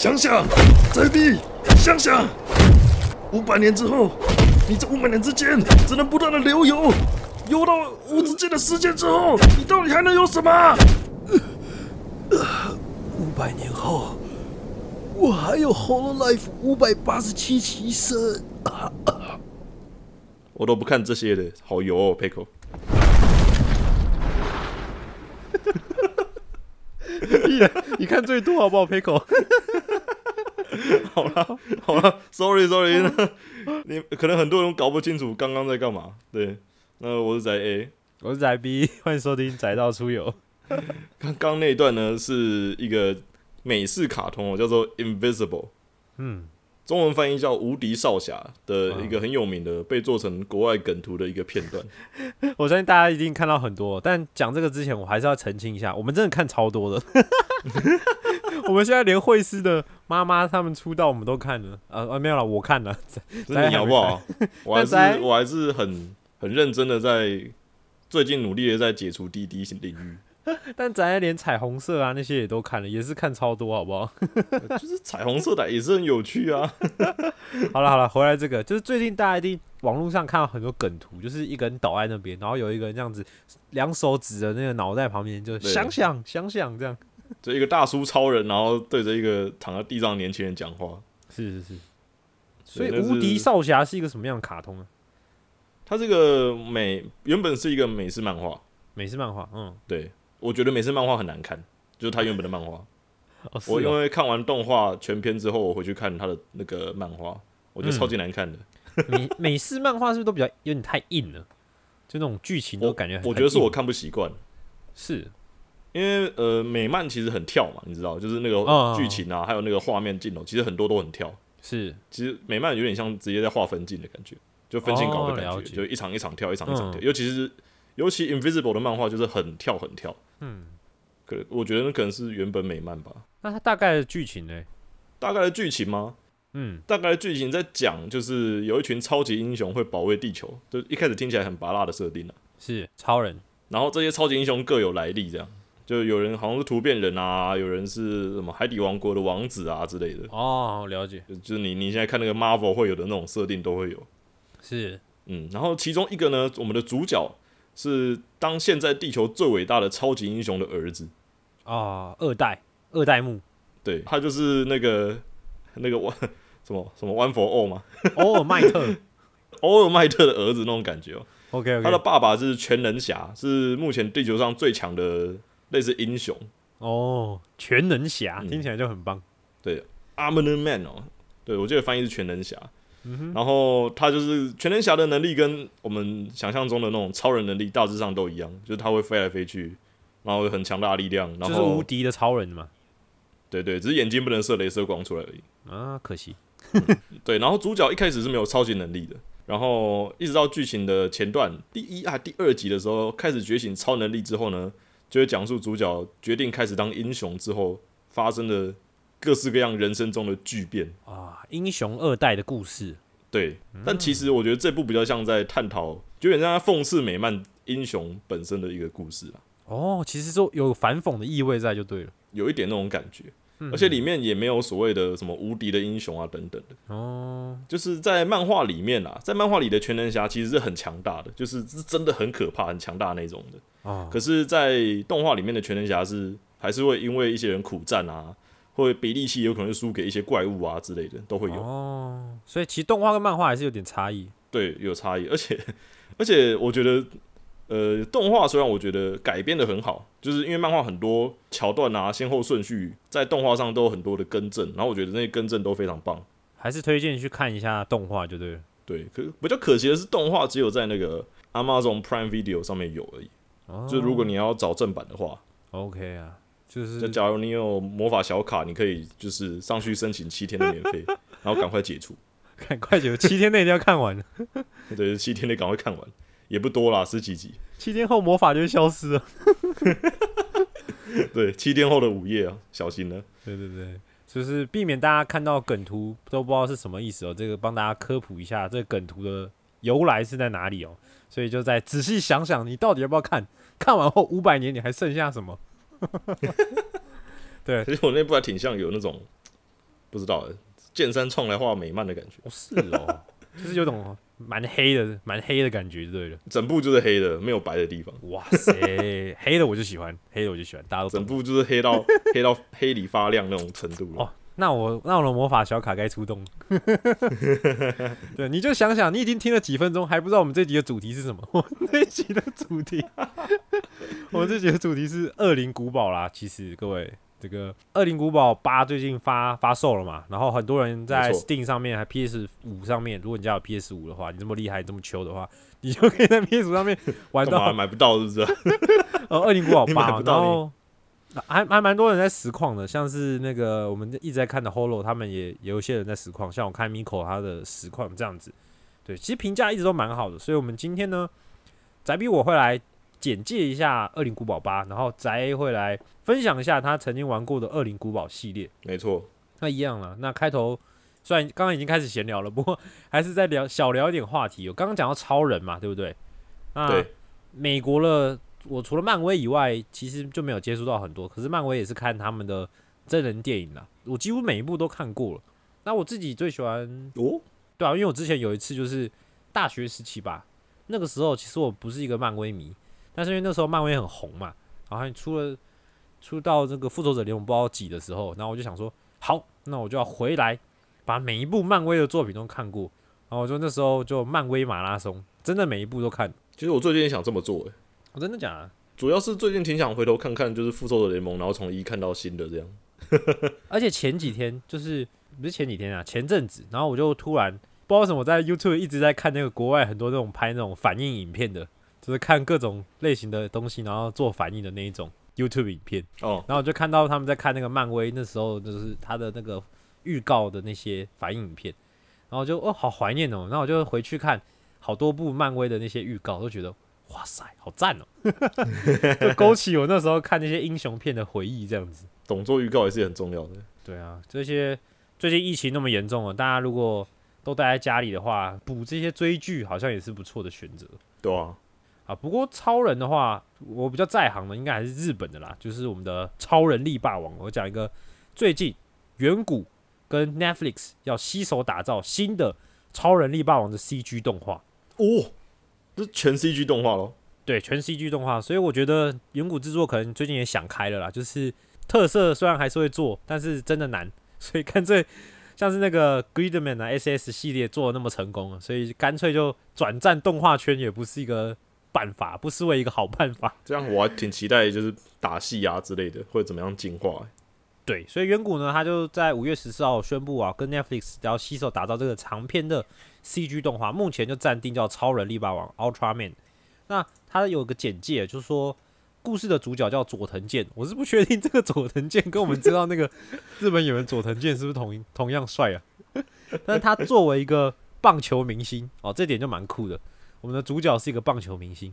想想，宅币，想想，五百年之后，你这五百年之间只能不断的流油，游到无止境的时间之后，你到底还能有什么？五百年后，我还有 Hololive 五百八十七期生。我都不看这些的，好油哦，Pickle。你看最多好不好，Pickle？好了好了，Sorry Sorry，你可能很多人搞不清楚刚刚在干嘛。对，那我是宅 A，我是宅 B，欢迎收听宅道出游。刚刚那一段呢是一个美式卡通哦，叫做 Invisible，嗯，中文翻译叫《无敌少侠》的一个很有名的被做成国外梗图的一个片段。我相信大家一定看到很多，但讲这个之前，我还是要澄清一下，我们真的看超多的。我们现在连惠斯的妈妈他们出道，我们都看了。呃，没有了，我看了。真的你好不好？我还是我还是很很认真的在最近努力的在解除滴滴领域。但咱连彩虹色啊那些也都看了，也是看超多，好不好？就是彩虹色的也是很有趣啊。好了好了，回来这个，就是最近大家一定网络上看到很多梗图，就是一个人倒在那边，然后有一个人这样子，两手指着那个脑袋旁边，就想想想想这样。就一个大叔超人，然后对着一个躺在地上的年轻人讲话。是是是。所以无敌少侠是一个什么样的卡通啊？它这个美原本是一个美式漫画，美式漫画，嗯，对我觉得美式漫画很难看，就是它原本的漫画。我因哦为看完动画全篇之后，我回去看它的那个漫画，我觉得超级难看的。美美式漫画是不是都比较有点太硬了？就那种剧情都我感觉很我觉得是我看不习惯，是因为呃美漫其实很跳嘛，你知道，就是那嗯个剧情啊，还有那个画面镜头，其实很多都很跳。是其实美漫有点像直接在画分镜的感觉，就分镜稿的感觉，哦就一场一场跳，一场一场跳。嗯尤其是尤其 Invisible 的漫画就是很跳很跳，嗯，可我觉得那可能是原本美漫吧。那它大概的剧情呢？大概的剧情吗？嗯，大概的剧情在讲，就是有一群超级英雄会保卫地球，就一开始听起来很拔辣的设定啊。是超人然后这些超级英雄各有来历，这样就有人好像是突变人啊，有人是什么海底王国的王子啊之类的。哦，了解就就是你你现在看那个 Marvel 会有的那种设定都会有。是嗯，然后其中一个呢，我们的主角是当现在地球最伟大的超级英雄的儿子，啊，二代二代目。对他就是那个那个 one 什么什么 One for All 嘛，欧尔麦特。欧尔麦特的儿子那种感觉哦。，OK OK，他的爸爸是全能侠，是目前地球上最强的类似英雄，哦，全能侠嗯。听起来就很棒，对 Armored Man 哦，对我记得翻译是全能侠。嗯然后他就是全能侠的能力跟我们想象中的那种超人能力大致上都一样，就是他会飞来飞去，然后有很强大的力量，然后就是无敌的超人嘛，对对，只是眼睛不能射镭射光出来而已。啊，可惜。对，然后主角一开始是没有超级能力的，然后一直到剧情的前段第一啊第二集的时候开始觉醒超能力之后呢，就会讲述主角决定开始当英雄之后发生的各式各样人生中的巨变。啊，英雄二代的故事对，但其实我觉得这部比较像在探讨，就有点像在讽刺美漫英雄本身的一个故事啊，哦，其实说有反讽的意味在就对了，有一点那种感觉。而且里面也没有所谓的什么无敌的英雄啊等等的，哦，就是在漫画里面啊，在漫画里的全能侠其实是很强大的，就是是真的很可怕、很强大那种的。哦，可是，在动画里面的全能侠是还是会因为一些人苦战啊，会比力气有可能会输给一些怪物啊之类的，都会有。哦，所以其实动画跟漫画还是有点差异。对，有差异，而且而且我觉得，呃，动画虽然我觉得改编的很好，就是因为漫画很多桥段啊、先后顺序在动画上都有很多的更正，然后我觉得那些更正都非常棒。还是推荐去看一下动画就对了。对，可比较可惜的是，动画只有在那个 Amazon Prime Video 上面有而已。哦就如果你要找正版的话，OK 啊，就就是假如你有魔法小卡，你可以就是上去申请七天的免费，然后赶快解除。赶快解除七天内一定要看完，对，七天内赶快看完，也不多啦，十几集。七天后魔法就会消失了。对，七天后的午夜啊，小心了。对对对，就是避免大家看到梗图都不知道是什么意思哦。这个帮大家科普一下，这个梗图的由来是在哪里哦。所以就再仔细想想，你到底要不要看？看完后五百年你还剩下什么？对，其实我那部还挺像有那种不知道的剑山创来画美漫的感觉，哦是哦，就是有种蛮黑的、蛮黑的感觉，就对了。整部就是黑的，没有白的地方，哇塞，黑的我就喜欢，黑的我就喜欢，大家都。整部就是黑到黑到黑里发亮那种程度了。哦那我那我的魔法小卡该出动。对，你就想想，你已经听了几分钟，还不知道我们这集的主题是什么？我们这一集的主题，我们这集的主题是《恶灵古堡》啦。其实各位，这个《恶灵古堡八》最近发发售了嘛，然后很多人在 Steam 上面、还 PS 五上面，如果你家有 PS 五的话，你这么厉害、这么秋的话，你就可以在 PS 五上面玩到买不到？是不是？哦，《恶灵古堡八》，不到然后还还蛮多人在实况的，像是那个我们一直在看的 Holo，他们也也有一些人在实况，像我看 Miko 他的实况这样子。对，其实评价一直都蛮好的，所以我们今天呢，宅比我会来简介一下《恶灵古堡八》，然后宅会来分享一下他曾经玩过的《恶灵古堡》系列。没错，那一样了，那开头虽然刚刚已经开始闲聊了，不过还是在聊小聊一点话题。我刚刚讲到超人嘛，对不对？那对，美国的，我除了漫威以外，其实就没有接触到很多。可是漫威也是看他们的真人电影啦，我几乎每一部都看过了。那我自己最喜欢，哦，对啊，因为我之前有一次就是大学时期吧，那个时候其实我不是一个漫威迷，但是因为那时候漫威很红嘛，然后出了出到这个复仇者联盟不知道几的时候，然后我就想说，好，那我就要回来把每一部漫威的作品都看过。然后我就那时候就漫威马拉松，真的每一部都看。其实我最近也想这么做，诶，我、真的假的？主要是最近挺想回头看看，就是复仇者联盟，然后从一看到新的这样。而且前几天就是不是前几天啊，前阵子，然后我就突然不知道为什么在 YouTube 一直在看那个国外很多那种拍那种反应影片的，就是看各种类型的东西，然后做反应的那一种 YouTube 影片。哦，然后我就看到他们在看那个漫威，那时候就是他的那个预告的那些反应影片，然后就哦好怀念哦，然后我就回去看好多部漫威的那些预告，都觉得哇塞好赞哦，就勾起我那时候看那些英雄片的回忆，这样子。懂做预告也是很重要的。对啊，这些最近疫情那么严重了，大家如果都待在家里的话，补这些追剧好像也是不错的选择对啊，啊。不过超人的话，我比较在行的应该还是日本的啦，就是我们的超人力霸王。我讲一个最近远古跟 Netflix 要携手打造新的超人力霸王的 CG 动画，哦，这全 CG 动画咯。对，全 CG 动画，所以我觉得远古制作可能最近也想开了啦，就是特色虽然还是会做，但是真的难，所以干脆像是那个 Gridman 啊 SS 系列做的那么成功了，所以干脆就转战动画圈也不是一个办法，不失为一个好办法。这样我还挺期待，就是打戏啊之类的，会怎么样进化、对，所以远古呢，他就在五月十四号宣布啊，跟 Netflix 要携手打造这个长篇的 CG 动画，目前就暂定叫《超人力霸王 Ultraman》。那它有个简介，就是说故事的主角叫佐藤健，我是不确定这个佐藤健跟我们知道那个 日本演员佐藤健是不是同同样帅啊？但是他作为一个棒球明星哦，这点就蛮酷的。我们的主角是一个棒球明星，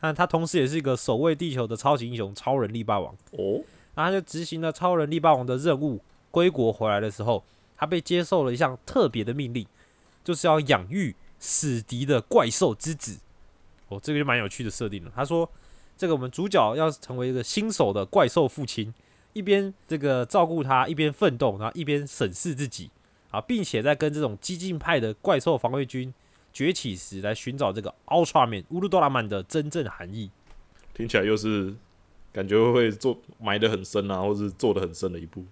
但他同时也是一个守卫地球的超级英雄——超人力霸王。哦，然后他就执行了超人力霸王的任务，归国回来的时候，他被接受了一项特别的命令，就是要养育死敌的怪兽之子。哦，这个就蛮有趣的设定了。他说，这个我们主角要成为一个新手的怪兽父亲，一边这个照顾他，一边奋斗，然后一边审视自己啊，并且在跟这种激进派的怪兽防卫军崛起时，来寻找这个 Ultraman 乌鲁多拉曼的真正含义。听起来又是感觉会做埋得很深啊，或是做得很深的一步。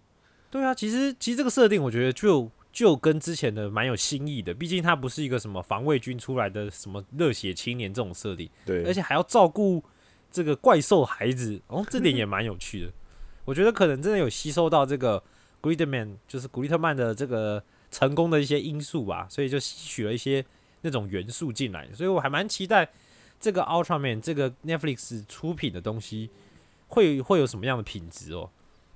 对啊，其实其实这个设定我觉得就就跟之前的蛮有新意的，毕竟它不是一个什么防卫军出来的什么热血青年这种设定，对，而且还要照顾这个怪兽孩子，哦，这点也蛮有趣的。我觉得可能真的有吸收到这个 Gridman，就是古利特曼的这个成功的一些因素吧，所以就吸取了一些那种元素进来，所以我还蛮期待这个 Ultraman 这个 Netflix 出品的东西会会有什么样的品质哦。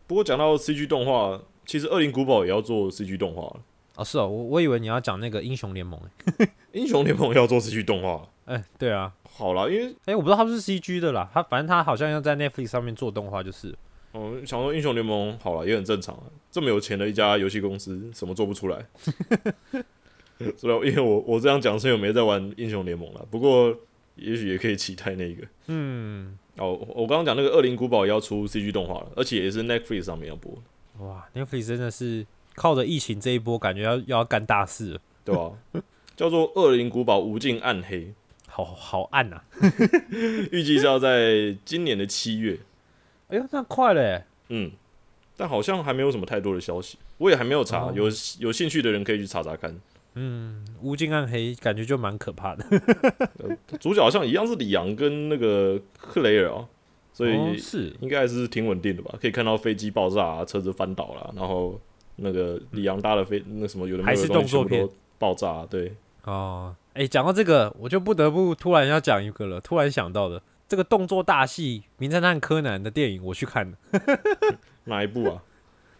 不过讲到 CG 动画，其实《恶灵古堡》也要做 CG 动画了，哦，是哦，我我以为你要讲那个英雄联盟，欸《英雄联盟》要做 CG 动画。哎、对啊，好啦，因为哎、我不知道他是 CG 的啦，他反正他好像要在 Netflix 上面做动画，就是嗯，想说英雄联盟好了也很正常啊，这么有钱的一家游戏公司，什么做不出来？所以因为我我这样讲是因为没在玩英雄联盟了，不过也许也可以期待那个。嗯，哦，我刚刚讲那个《恶灵古堡》也要出 CG 动画了，而且也是 Netflix 上面要播，哇，Netflix 真的是靠着疫情这一波，感觉要要干大事了，对吧、叫做《恶灵古堡：无尽暗黑》，好好暗啊！预计是要在今年的七月。哎呦，那快了耶！嗯，但好像还没有什么太多的消息，我也还没有查，哦有有兴趣的人可以去查查看。嗯，无尽暗黑感觉就蛮可怕的，主角好像一样是李阳跟那个克雷尔啊，所以哦是应该还是挺稳定的吧？可以看到飞机爆炸、啊，车子翻倒了，然后那个李阳搭的飞那什么有的动作片爆炸、啊，对，哦。哎，讲到这个，我就不得不突然要讲一个了，突然想到的这个动作大戏《名侦探柯南》的电影，我去看了。哪一部啊？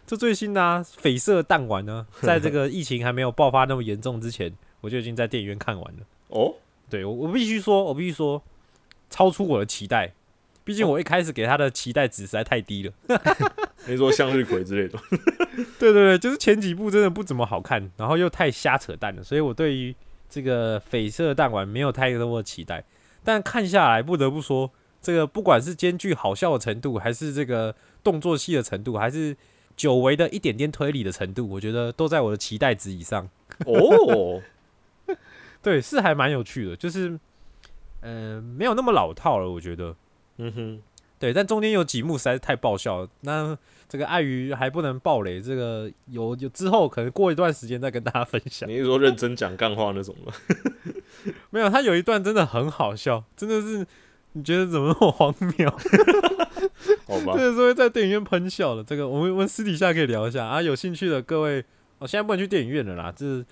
这最新的啊，《绯色弹丸》呢，在这个疫情还没有爆发那么严重之前，我就已经在电影院看完了。哦，对我，我必须说，我必须说，超出我的期待。毕竟我一开始给他的期待值实在太低了。你说向日葵之类的，对对对，就是前几部真的不怎么好看，然后又太瞎扯淡了，所以我对于这个绯色弹丸没有太多的期待。但看下来，不得不说，这个不管是兼具好笑的程度，还是这个动作戏的程度，还是久违的一点点推理的程度，我觉得都在我的期待值以上。哦，对，是还蛮有趣的，就是呃没有那么老套了，我觉得。嗯哼，对，但中间有几幕实在是太爆笑了。那这个碍于还不能爆雷，这个有有之后可能过一段时间再跟大家分享。你是说认真讲干话那种吗？没有，他有一段真的很好笑，真的是你觉得怎么那么荒谬？好吧真，的是会在电影院喷笑的。这个我们我们私底下可以聊一下啊，有兴趣的各位，我、现在不能去电影院了啦，这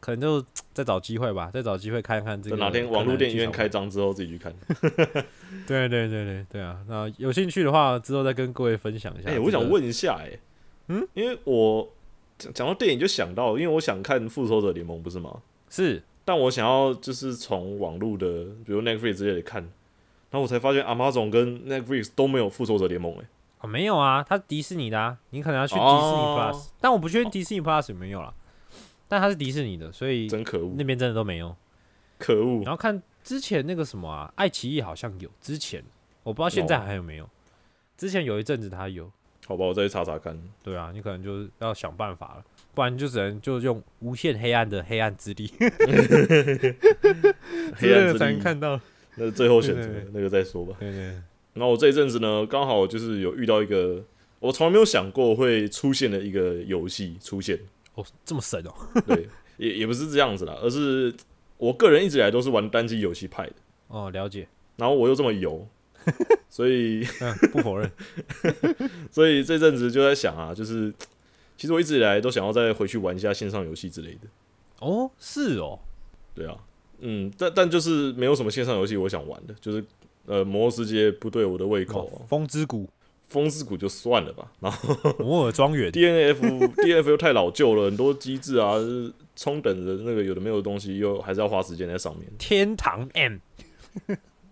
可能就再找机会吧，再找机会看看这个。哪天网络电影院开，张之后自己去看。对对对对对啊，那有兴趣的话之后再跟各位分享一下。哎、我想，问一下、哎，嗯，因为我讲讲到电影就想到，因为我想看《复仇者联盟》，不是吗？是但我想要就是从网络的，比如 Netflix 之类的看，然后我才发现 Amazon 跟 Netflix 都没有《复仇者联盟》哎，哦，没有啊，它是迪士尼的啊，你可能要去迪士尼哦 Plus，、但我不确定迪士尼 Plus 有没有啦。但它是迪士尼的，所以真可恶那，边真的都没有。可恶然！后看之前那个什么啊，爱奇艺好像有，之前我不知道现在哦还有没有。之前有一阵子它有，好吧，我再去查查看。对啊，你可能就是要想办法了，不然就只能就用无限黑暗的黑暗之力，黑暗之才能力，看到。那是最后选择那个再说吧。对对，然后我这一阵子呢，刚好就是有遇到一个我从来没有想过会出现的一个游戏出现，哦，这么神哦，对，也也不是这样子啦，而是我个人一直以来都是玩单机游戏派的，哦，了解，然后我又这么油，所以嗯，不否认。所以这阵子就在想啊，就是其实我一直以来都想要再回去玩一下线上游戏之类的，哦，是哦，对啊，嗯，但但就是没有什么线上游戏我想玩的，就是呃，魔兽世界不对我的胃口、哦啊，风之谷、风之谷就算了吧，然后摩尔庄园，D N F D N F 又太老旧了，很多机制啊，就是冲等的那个有的没有的东西，又还是要花时间在上面，天堂 M，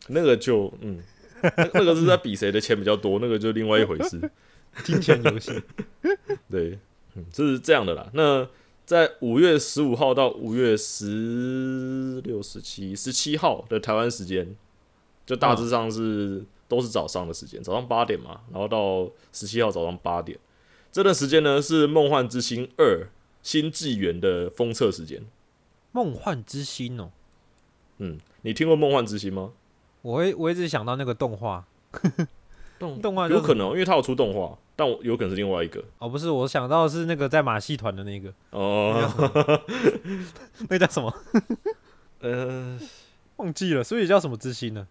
那个就嗯，那那个是在比谁的钱比较多，那个就另外一回事。金钱游戏。对，嗯，这是这样的啦。那在五月十五号到五月十六、十七、十七号的台湾时间，就大致上是、都是早上的时间，早上八点嘛，然后到十七号早上八点，这段时间呢是《梦幻之星二：新纪元》的封测时间。梦幻之星哦，嗯，你听过《梦幻之星》吗？我会我一直想到那个动画，动 动画有可能，因为它有出动画，但我有可能是另外一个哦，不是，我想到是那个在马戏团的那个，哦。那个叫什么？呃，忘记了，所以叫什么之星呢？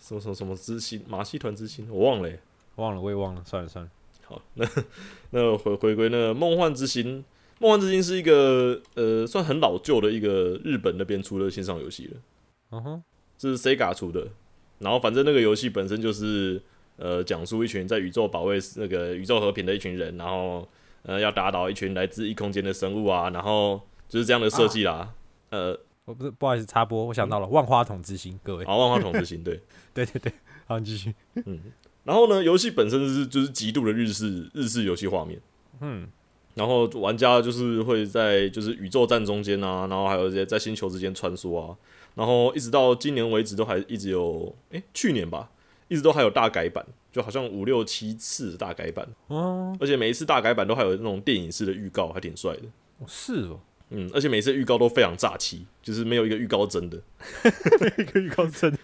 什么什么什么之星，马戏团之星，我忘了欸、忘了，我也忘了，算了算了。好，那 那回回归那个梦幻之星，梦幻之星》是一个呃算很老旧的一个日本那边出的线上游戏了，嗯哼，是 Sega 出的。然后反正那个游戏本身就是呃讲述一群在宇宙保卫那个宇宙和平的一群人，然后呃要打倒一群来自异空间的生物啊，然后就是这样的设计啦。呃，我不是不好意思插播，我想到了万花筒之星，各位，啊，万花筒之星，对。对对对，好，你继续。嗯然后呢，游戏本身是就是极度的日式日式游戏画面，嗯，然后玩家就是会在就是宇宙站中间啊，然后还有一些在星球之间穿梭啊，然后一直到今年为止都还一直有，诶，去年吧，一直都还有大改版，就好像五六七次大改版，哦，而且每一次大改版都还有那种电影式的预告，还挺帅的。是哦，嗯，而且每次预告都非常炸气，就是没有一个预告真的，没有一个预告真的，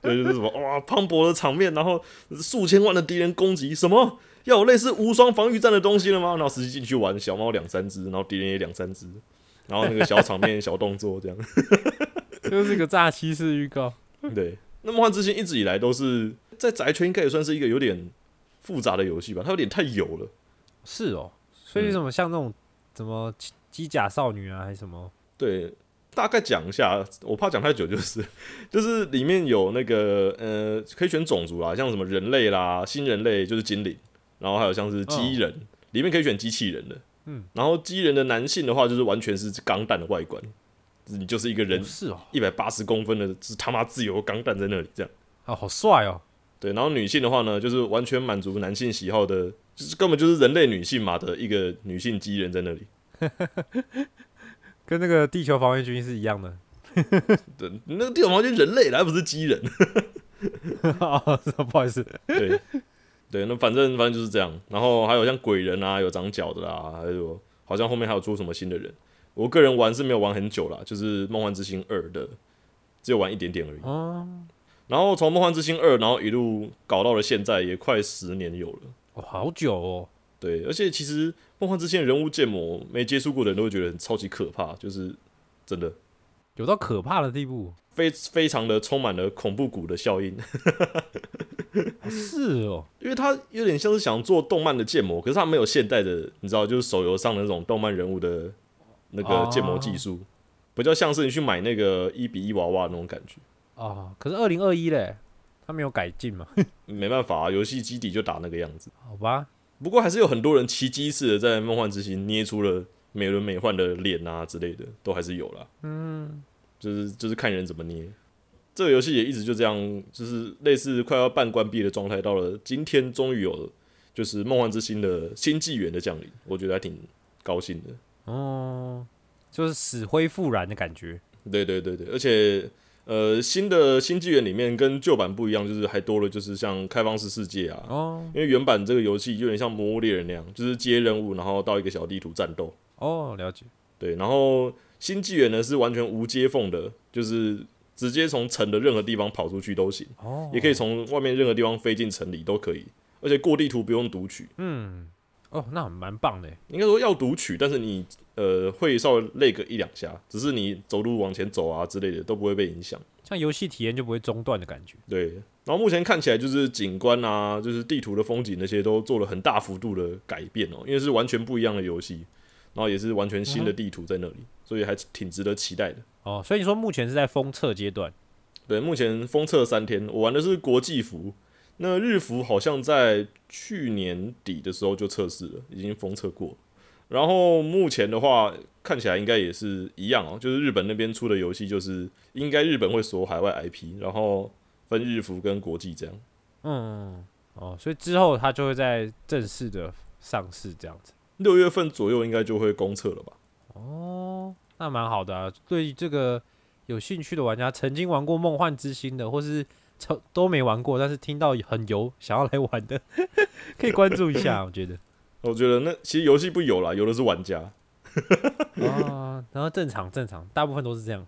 对，就是什么哇磅礴的场面，然后数千万的敌人攻击，什么要有类似无双防御战的东西了吗？然后实际进去玩，小猫两三只，然后敌人也两三只，然后那个小场面、小动作这样。就是一个炸欺式预告。对，那梦幻之星一直以来都是在宅圈应该也算是一个有点复杂的游戏吧，它有点太油了。是哦，所以什么像那种怎么机机甲少女啊，还是什么？对，大概讲一下，我怕讲太久，就是 就是里面有那个呃，可以选种族啦，像什么人类啦、新人类就是精灵，然后还有像是机人，里面可以选机器人的，嗯，然后机人的男性的话就是完全是钢弹的外观，你就是一个人哦是哦，一百八十公分的，是他妈自由钢弹在那里这样。啊，好帅哦，对，然后女性的话呢，就是完全满足男性喜好的，就是根本就是人类女性嘛的一个女性机人在那里。跟那个地球防卫军是一样的。对，那个地球防卫军人类来，不是机人。哦，是哦不好意思，对，对，那反正反正就是这样。然后还有像鬼人啊，有长脚的啦，还有好像后面还有出什么新的人。我个人玩是没有玩很久啦，就是《梦幻之星二》的，只有玩一点点而已。哦，然后从《梦幻之星二》，然后一路搞到了现在，也快十年有了。哦，好久哦，对，而且其实《梦幻之星》的人物建模，没接触过的人都会觉得很超级可怕，就是真的有到可怕的地步。非非常的充满了恐怖谷的效应。哦是哦，因为它有点像是想做动漫的建模，可是它没有现代的，你知道，就是手游上的那种动漫人物的那个建模技术，比较像是你去买那个一比一娃娃那种感觉。啊，可是二零二一嘞，他没有改进嘛？没办法啊，游戏基底就打那个样子。好吧，不过还是有很多人奇迹似的在梦幻之星捏出了美轮美奂的脸啊之类的，都还是有啦。嗯，就是就是看人怎么捏。这个游戏也一直就这样，就是类似快要半关闭的状态，到了今天终于有了，就是梦幻之星的新纪元的降临，我觉得还挺高兴的。哦，就是死灰复燃的感觉。对对对对，而且呃，新的新纪元里面跟旧版不一样，就是还多了就是像开放式世界啊，哦因为原版这个游戏有点像《魔物猎人》那样，就是接任务，然后到一个小地图战斗。哦，了解。对，然后新纪元呢是完全无接缝的，就是直接从城的任何地方跑出去都行，哦，也可以从外面任何地方飞进城里都可以，而且过地图不用读取。嗯，哦，那很蛮棒的。应该说要读取，但是你呃会稍微累个一两下，只是你走路往前走啊之类的都不会被影响。像游戏体验就不会中断的感觉。对，然后目前看起来就是景观啊，就是地图的风景那些都做了很大幅度的改变哦，因为是完全不一样的游戏，然后也是完全新的地图在那里，所以还挺值得期待的。哦，所以你说目前是在封测阶段。对，目前封测三天，我玩的是国际服，那日服好像在去年底的时候就测试了，已经封测过。然后目前的话，看起来应该也是一样哦，就是日本那边出的游戏，就是应该日本会锁海外 IP，然后分日服跟国际这样。嗯，哦，所以之后它就会在正式的上市这样子。六月份左右应该就会公测了吧？哦，那蛮好的啊。对于这个有兴趣的玩家，曾经玩过《梦幻之星》的，或是从都没玩过，但是听到很油，想要来玩的，可以关注一下。我觉得我觉得那其实游戏不有啦，有的是玩家。啊，然后正常正常，大部分都是这样。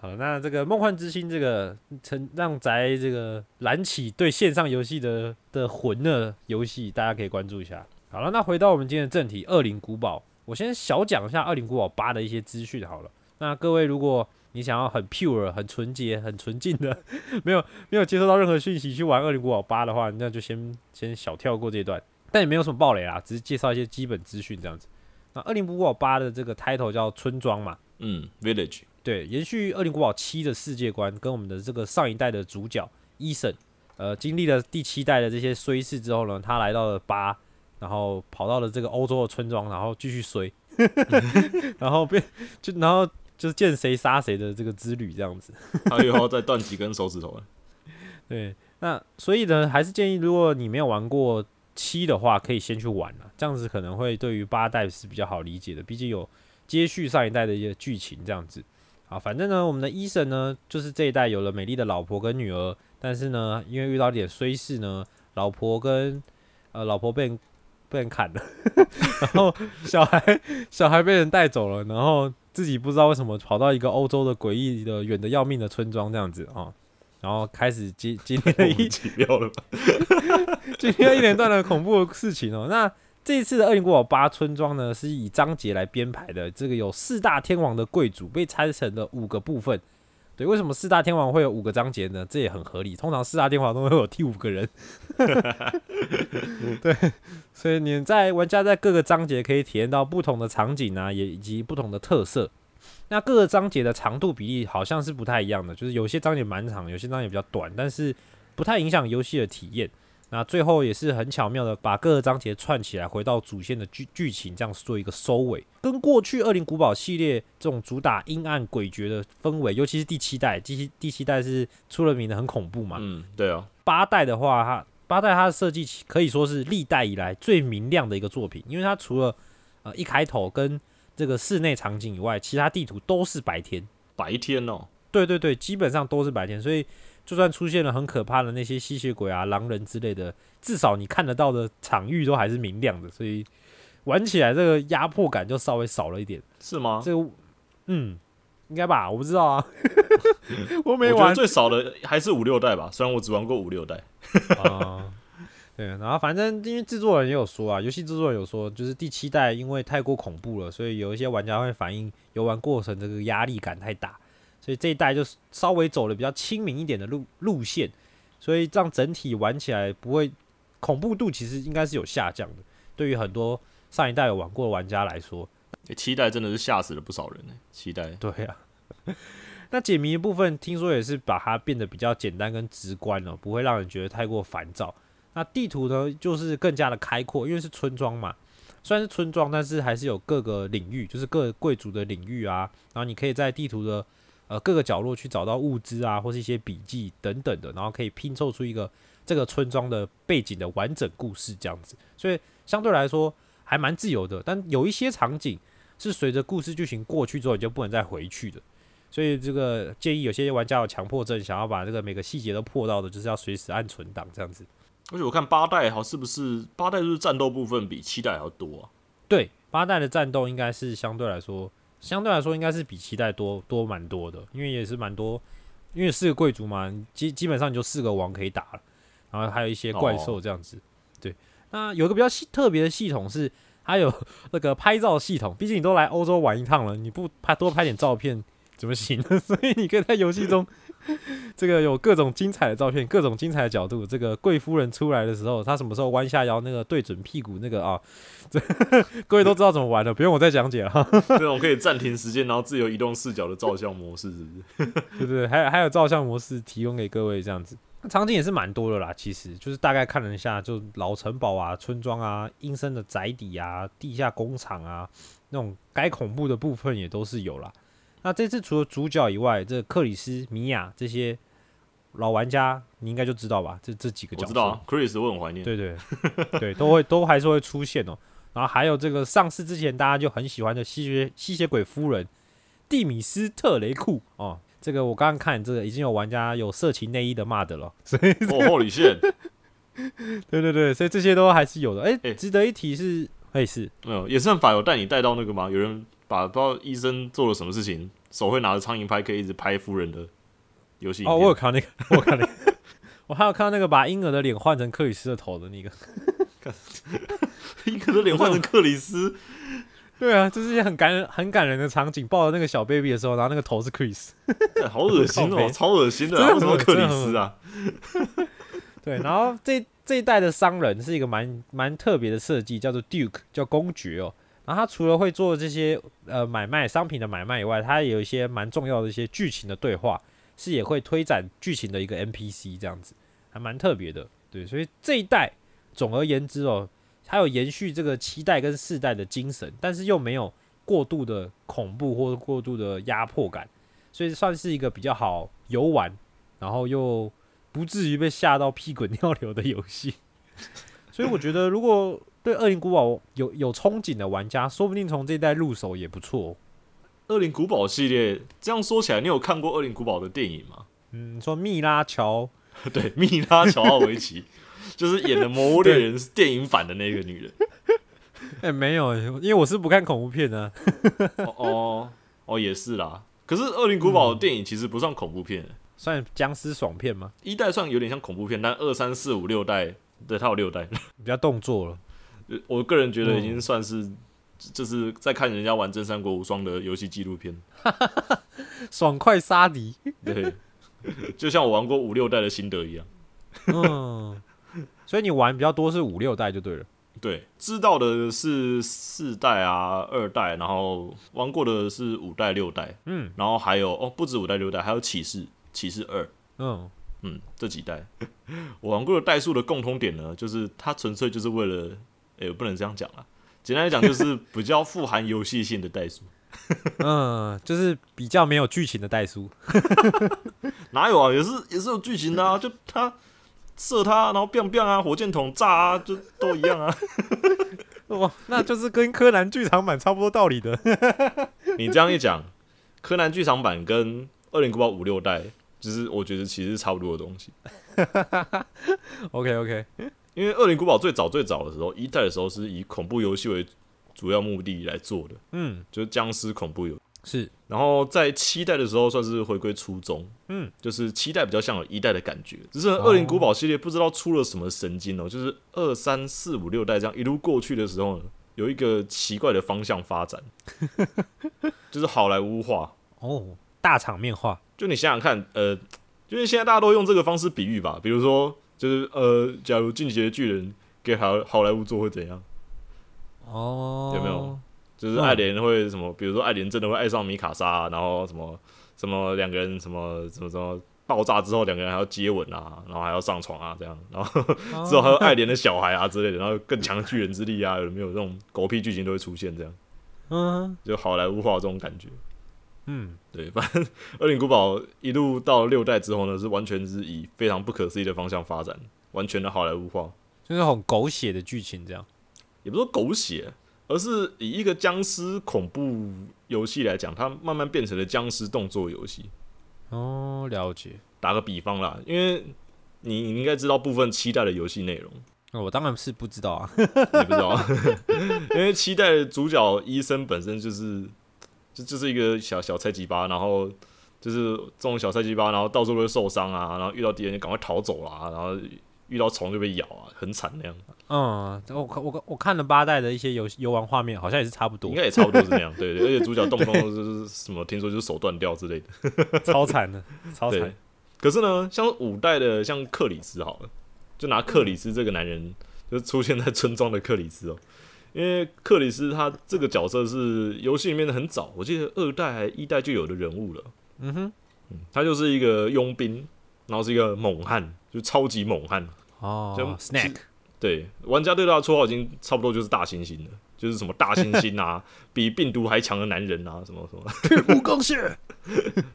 好，那这个《梦幻之星》这个曾让宅这个燃起对线上游戏的的魂的游戏，大家可以关注一下。好了，那回到我们今天的正题，《恶灵古堡》，我先小讲一下《恶灵古堡八》的一些资讯好了。那各位，如果你想要很 pure、很纯洁、很纯净的，没有没有接收到任何讯息去玩《恶灵古堡八》的话，那就先先小跳过这段。但也没有什么暴雷啦，只是介绍一些基本资讯这样子。那《恶灵古堡八》的这个 title 叫村庄嘛，嗯，Village，对，延续《恶灵古堡七》的世界观，跟我们的这个上一代的主角伊森，呃，经历了第七代的这些衰事之后呢，他来到了八，然后跑到了这个欧洲的村庄，然后继续衰，然后变就然后就是见谁杀谁的这个之旅这样子。他又要再断几根手指头了。对，那所以呢，还是建议如果你没有玩过七的话，可以先去玩了，这样子可能会对于八代是比较好理解的，毕竟有接续上一代的一些剧情这样子。啊，反正呢，我们的医生呢，就是这一代有了美丽的老婆跟女儿，但是呢，因为遇到点衰事呢，老婆跟呃老婆被人被人砍了，然后小孩小孩被人带走了，然后自己不知道为什么跑到一个欧洲的诡异的远的要命的村庄这样子啊、然后开始经经历了一 名其妙了吧？经历了一连段的恐怖的事情哦。那这一次的《恶灵古堡八》村庄呢，是以章节来编排的。这个有四大天王的贵族被拆成了五个部分。对，为什么四大天王会有五个章节呢？这也很合理。通常四大天王都会有第五个人。对，所以你在玩家在各个章节可以体验到不同的场景啊，也以及不同的特色。那各个章节的长度比例好像是不太一样的，就是有些章节蛮长，有些章节比较短，但是不太影响游戏的体验。那最后也是很巧妙的把各个章节串起来，回到主线的剧剧情，这样做一个收尾。跟过去《恶灵古堡》系列这种主打阴暗诡谲的氛围，尤其是第七代，第七第七代是出了名的很恐怖嘛。嗯，对啊，八代的话，它八代它的设计可以说是历代以来最明亮的一个作品，因为它除了呃一开头跟这个室内场景以外，其他地图都是白天。白天哦，对对对，基本上都是白天，所以就算出现了很可怕的那些吸血鬼啊、狼人之类的，至少你看得到的场域都还是明亮的，所以玩起来这个压迫感就稍微少了一点。是吗？这个，嗯，应该吧？我不知道啊，我 我没玩最少的还是五六代吧，虽然我只玩过五六代。啊。对，然后反正因为制作人也有说啊，游戏制作人有说，就是第七代因为太过恐怖了，所以有一些玩家会反映游玩过程这个压力感太大，所以这一代就稍微走了比较亲民一点的路路线，所以这样整体玩起来不会恐怖度其实应该是有下降的。对于很多上一代有玩过的玩家来说，欸七代真的是吓死了不少人呢、七代对啊。那解谜的部分，听说也是把它变得比较简单跟直观了，不会让人觉得太过烦躁。那地图呢，就是更加的开阔，因为是村庄嘛。虽然是村庄，但是还是有各个领域，就是各贵族的领域啊。然后你可以在地图的呃各个角落去找到物资啊，或是一些笔记等等的，然后可以拼凑出一个这个村庄的背景的完整故事这样子。所以相对来说还蛮自由的，但有一些场景是随着故事剧情过去之后你就不能再回去的。所以这个建议有些玩家有强迫症，想要把这个每个细节都破到的，就是要随时按存档这样子。而且我看八代好是不是八代就是战斗部分比七代还要多啊？对，八代的战斗应该是相对来说，相对来说应该是比期待多多蛮多的，因为也是蛮多，因为四个贵族嘛，基基本上你就四个王可以打了，然后还有一些怪兽这样子。对，那有一个比较系特别的系统是，还有那个拍照系统，毕竟你都来欧洲玩一趟了，你不拍多拍点照片怎么行呢？所以你可以在游戏中。这个有各种精彩的照片，各种精彩的角度。这个贵夫人出来的时候，她什么时候弯下腰，那个对准屁股那个啊，这各位都知道怎么玩了，不用我再讲解了。这种可以暂停时间，然后自由移动视角的照相模式，是不是？对对对，还有还有照相模式提供给各位这样子。场景也是蛮多的啦，其实就是大概看了一下，就老城堡啊、村庄啊、阴森的宅邸啊、地下工厂啊，那种该恐怖的部分也都是有啦。那这次除了主角以外，这克里斯、米娅这些老玩家，你应该就知道吧？这这几个角色，我知道啊，Chris 我很怀念。对对 对，都会都还是会出现哦。然后还有这个上市之前大家就很喜欢的吸血吸血鬼夫人蒂米斯特雷库哦，这个我刚刚看这个已经有玩家有色情内衣的骂的了，所以哦，后里线对对对，所以这些都还是有的。哎、哎值得一提是，哎是没有，也算法有带你带到那个吗？有人把不知道医生做了什么事情，手会拿着苍蝇拍，可以一直拍夫人的游戏哦，我有看到那个，我有看到那个，我还有看到那个把婴儿的脸换成克里斯的头的那个。一个的脸换成克里斯，对啊，这是一些很感人、很感人的场景。抱着那个小 baby 的时候，然后那个头是 Chris。哎好恶心哦，超恶心的啊，为什么克里斯啊？对，然后这这一代的商人是一个蛮蛮特别的设计，叫做 Duke，叫公爵哦。然后他除了会做这些呃买卖商品的买卖以外，他也有一些蛮重要的一些剧情的对话，是也会推展剧情的一个 NPC 这样子，还蛮特别的。对，所以这一代总而言之哦，它有延续这个七代跟四代的精神，但是又没有过度的恐怖或过度的压迫感，所以算是一个比较好游玩，然后又不至于被吓到屁滚尿流的游戏。所以我觉得，如果对《恶灵古堡》有有憧憬的玩家，说不定从这一代入手也不错。恶灵古堡系列这样说起来，你有看过恶灵古堡的电影吗？嗯，说密拉乔，对，密拉乔奥维奇 就是演的《魔物猎人》是电影版的那个女人。哎、没有，因为我是不看恐怖片的、哦哦哦，也是啦。可是《恶灵古堡》的电影其实不算恐怖片，算僵尸爽片吗？一代算有点像恐怖片，但二三四五六代，对，它有六代。比较动作了。我个人觉得已经算是，就是在看人家玩《真三国无双》的游戏纪录片。爽快杀敌，对，就像我玩过五六代的心得一样。嗯，所以你玩比较多是五六代就对了。对，知道的是四代啊、二代，然后玩过的是五代、六代，嗯然后还有哦，不止五代、六代，还有骑士、骑士二，嗯，嗯，这几代 我玩过的代数的共通点呢，就是它纯粹就是为了，哎、我不能这样讲啊，简单来讲就是比较富含游戏性的代数。嗯，就是比较没有剧情的代数。哪有啊？也是也是有剧情的啊，就他射他，然后 biang biang 啊，火箭筒炸啊，就都一样啊。哇，那就是跟柯南剧场版差不多道理的。你这样一讲，柯南剧场版跟二零古堡五六代，就是我觉得其实是差不多的东西。OK OK，因为《恶灵古堡》最早最早的时候，一代的时候是以恐怖游戏为主要目的来做的，嗯，就是僵尸恐怖游戏。是，然后在七代的时候算是回归初衷，嗯，就是七代比较像有一代的感觉。只是《恶灵古堡》系列不知道出了什么神经哦，就是二三四五六代这样一路过去的时候呢，有一个奇怪的方向发展，就是好莱坞化。哦，大场面化。就你想想看，呃，就是现在大家都用这个方式比喻吧，比如说，就是呃，假如《进击的巨人》给好好莱坞做会怎样？哦，有没有？就是嗯爱莲会什么？比如说爱莲真的会爱上米卡莎，然后什么什么两个人什么什么什么爆炸之后，两个人还要接吻啊，然后还要上床啊，这样，然后之后还有爱莲的小孩啊之类的，然后更强巨人之力啊，有没有这种狗屁剧情都会出现？这样嗯就好莱坞化这种感觉。嗯，对，反正《恶灵古堡》一路到六代之后呢，是完全是以非常不可思议的方向发展，完全的好莱坞化，就是很狗血的剧情这样。也不是说狗血，而是以一个僵尸恐怖游戏来讲，它慢慢变成了僵尸动作游戏。哦，了解。打个比方啦，因为你你应该知道部分期待的游戏内容，哦我当然是不知道啊。你不知道，因为期待的主角医生本身就是就就是一个小小菜鸡巴，然后就是这种小菜鸡巴，然后到处都会受伤啊，然后遇到敌人就赶快逃走啦，然后遇到虫就被咬啊，很惨那样，嗯，我看我我看了八代的一些游游玩画面，好像也是差不多应，该也差不多是那样，对对，而且主角动不动就是什么，听说就是手断掉之类的。超惨的，超惨。，可是呢，像五代的像克里斯好了，就拿克里斯这个男人，就出现在村庄的克里斯哦。因为克里斯他这个角色是游戏里面的很早，我记得二代还一代就有的人物了。嗯哼，他就是一个佣兵，然后是一个猛汉，就超级猛汉。哦就，snack，对，玩家对他的绰号已经差不多就是大猩猩了，就是什么大猩猩啊，比病毒还强的男人啊，什么什么，木刚宪，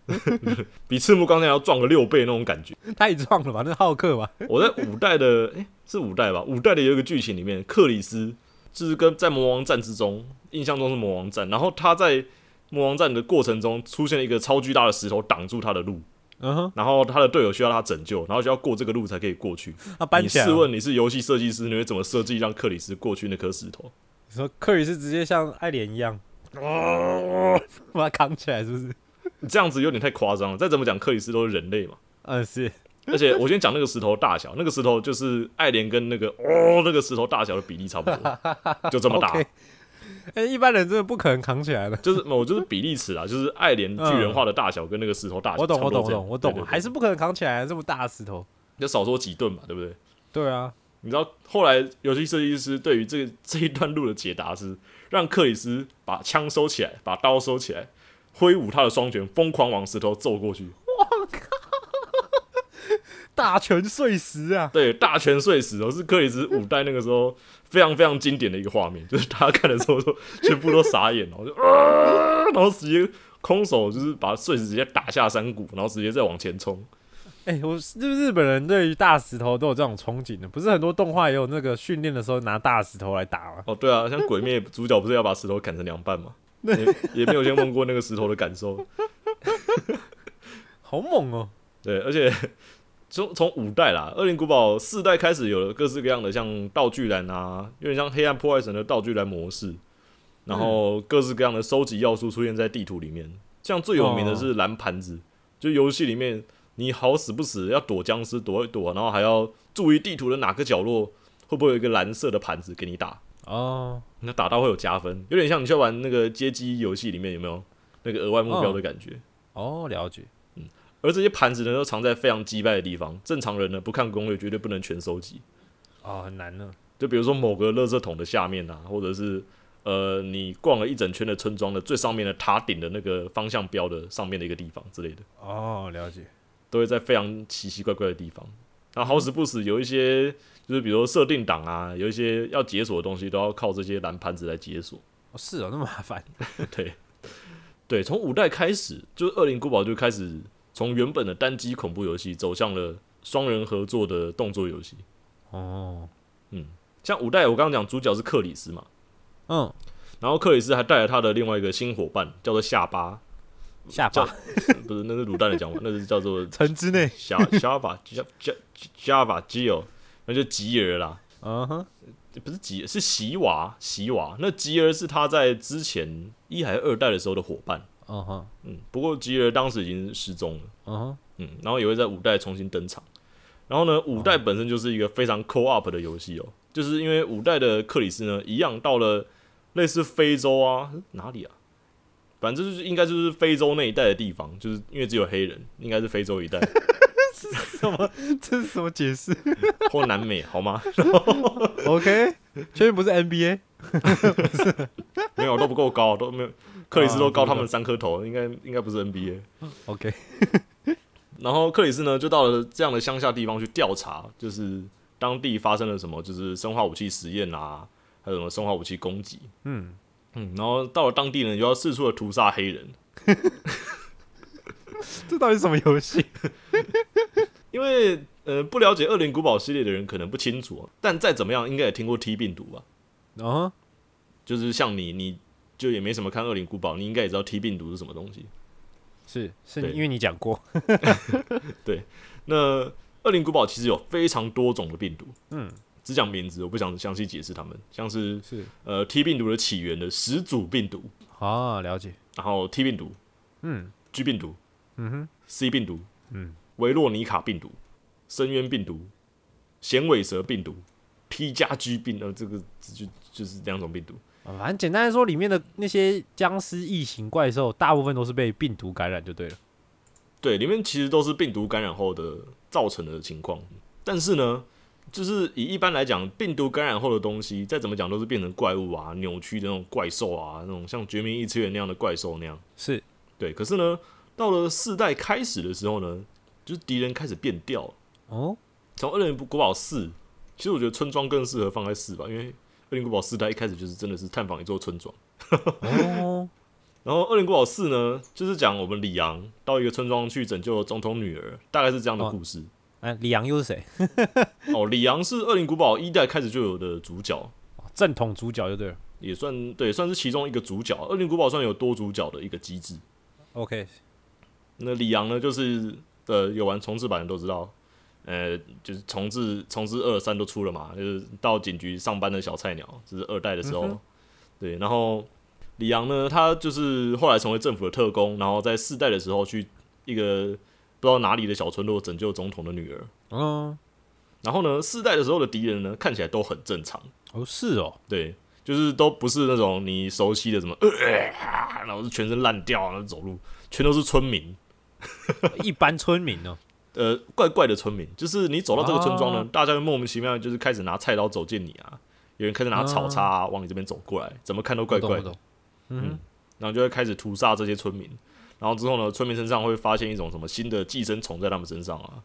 比赤木刚才要壮个六倍那种感觉。太壮了吧？那浩克吧？我在五代的，哎、是五代吧？五代的有一个剧情里面，克里斯就是跟在魔王战之中，印象中是魔王战，然后他在魔王战的过程中出现了一个超巨大的石头挡住他的路，嗯哼，然然后他的队友需要他拯救，然后就要过这个路才可以过去。你他搬起来了。试问你是游戏设计师，你会怎么设计让克里斯过去那颗石头？你说克里斯直接像爱莲一样，哦，把他扛起来，是不是？这样子有点太夸张了。再怎么讲，克里斯都是人类嘛。嗯，是。而且我先讲那个石头大小，那个石头就是爱莲跟那个哦那个石头大小的比例差不多，就这么大。哎、一般人真的不可能扛起来的。就是我就是比例尺啊，就是爱莲巨人化的大小跟那个石头大小，我懂，我懂，我懂，我懂，还是不可能扛起来这么大的石头。就少说几吨嘛，对不对？对啊，你知道后来游戏设计师对于这个 这一段路的解答是，让克里斯把枪收起来，把刀收起来，挥舞他的双拳，疯狂往石头揍过去。大拳碎石啊！对，大拳碎石哦，是克里斯五代那个时候非常非常经典的一个画面，就是大家看的时候都全部都傻眼了，就啊，然后直接空手就是把碎石直接打下山谷，然后直接再往前冲。哎、我是不是日本人对于大石头都有这种憧憬的？不是很多动画也有那个训练的时候拿大石头来打吗？哦，对啊，像鬼灭主角不是要把石头砍成两半吗？也也没有先问过那个石头的感受。好猛哦！对，而且从从五代啦，恶灵古堡四代开始有了各式各样的像道具栏啊，有点像黑暗破坏神的道具栏模式，然后各式各样的收集要素出现在地图里面。像最有名的是蓝盘子，就游戏里面你好死不死要躲僵尸躲一躲，然后还要注意地图的哪个角落会不会有一个蓝色的盘子给你打，哦，那打到会有加分，有点像你去玩那个街机游戏里面有没有那个额外目标的感觉。哦，了解。而这些盘子呢，都藏在非常击败的地方。正常人呢，不看攻略绝对不能全收集。哦，很难呢。就比如说某个垃圾桶的下面啊，或者是呃，你逛了一整圈的村庄的最上面的塔顶的那个方向标的上面的一个地方之类的，哦，了解。都会在非常奇奇怪怪的地方。然后好死不死，有一些就是比如说设定档啊，有一些要解锁的东西，都要靠这些蓝盘子来解锁。哦，是哦，那么麻烦。对，对，从五代开始，就是《恶灵古堡》就开始从原本的单机恐怖游戏走向了双人合作的动作游戏。哦，嗯像五代，我刚刚讲主角是克里斯嘛，嗯，然后克里斯还带了他的另外一个新伙伴，叫做下巴，下巴不是那是卤蛋的讲法，那是叫做城之内。夏夏巴加加加巴基尔，那就吉尔啦，嗯哼，不是吉尔，是席瓦席瓦。那吉尔是他在之前一还是二代的时候的伙伴，嗯哼，嗯，不过吉尔当时已经失踪了。嗯哼，嗯，然后也会在五代重新登场。然后呢，五代本身就是一个非常 co-op 的游戏哦，就是因为五代的克里斯呢，一样到了类似非洲啊哪里啊，反正就是应该就是非洲那一带的地方，就是因为只有黑人，应该是非洲一带 是什么？这是什么解释 或南美好吗？？OK，确定不是 NBA？没有，都不够高，都没有。克里斯都高他们三颗头，应该应该不是 NBA。OK，然后克里斯呢，就到了这样的乡下地方去调查，就是当地发生了什么，就是生化武器实验啊，还有什么生化武器攻击。嗯，嗯，然后到了当地呢，就要四处的屠杀黑人，这到底是什么游戏？因为呃不了解《恶灵古堡》系列的人可能不清楚、啊，但再怎么样应该也听过 T 病毒吧？啊，就是像你，你就也没什么看《恶灵古堡》，你应该也知道 T 病毒是什么东西。是是对。因为你讲过。对。那《恶灵古堡》其实有非常多种的病毒，嗯，只讲名字，我不想详细解释他们，像是是。呃 T 病毒的起源的始祖病毒，啊，了解。然后 T 病毒、嗯。G 病毒、嗯哼，C 病毒、嗯，维洛尼卡病毒、深渊病毒、显尾蛇病毒、T 加 G 病，呃，这个就就是两种病毒。啊反正简单来说，里面的那些僵尸、异形、怪兽，大部分都是被病毒感染就对了。对，里面其实都是病毒感染后的造成的情况。但是呢，就是以一般来讲，病毒感染后的东西，再怎么讲都是变成怪物啊、扭曲的那种怪兽啊，那种像《绝命异次元》那样的怪兽那样。是对，可是呢，到了四代开始的时候呢，就是敌人开始变调了。哦，从《恶灵古堡四》，其实我觉得村庄更适合放在四吧，因为《恶灵古堡四代》一开始就是真的是探访一座村庄。哦，然后《恶灵古堡四》呢，就是讲我们李昂到一个村庄去拯救总统女儿，大概是这样的故事。哎，李阳又是谁？哦，李昂是《恶灵古堡》一代开始就有的主角，正统主角就对了。也算对，算是其中一个主角。《恶灵古堡》算有多主角的一个机制。OK，那李昂呢，就是呃，有玩重置版的都知道，呃，就是重置重置二三都出了嘛，就是到警局上班的小菜鸟，这是二代的时候，嗯对，然后李阳呢，他就是后来成为政府的特工，然后在四代的时候去一个不知道哪里的小村落拯救总统的女儿，嗯，然后呢，四代的时候的敌人呢，看起来都很正常，哦，是哦，对，就是都不是那种你熟悉的什么，呃，然后是全身烂掉，然后走路，全都是村民。一般村民哦。呃怪怪的村民，就是你走到这个村庄呢，哦大家会莫名其妙就是开始拿菜刀走近你啊，有人开始拿草叉、啊、往你这边走过来，怎么看都怪怪的嗯然后就会开始屠杀这些村民。然后之后呢，村民身上会发现一种什么新的寄生虫在他们身上啊。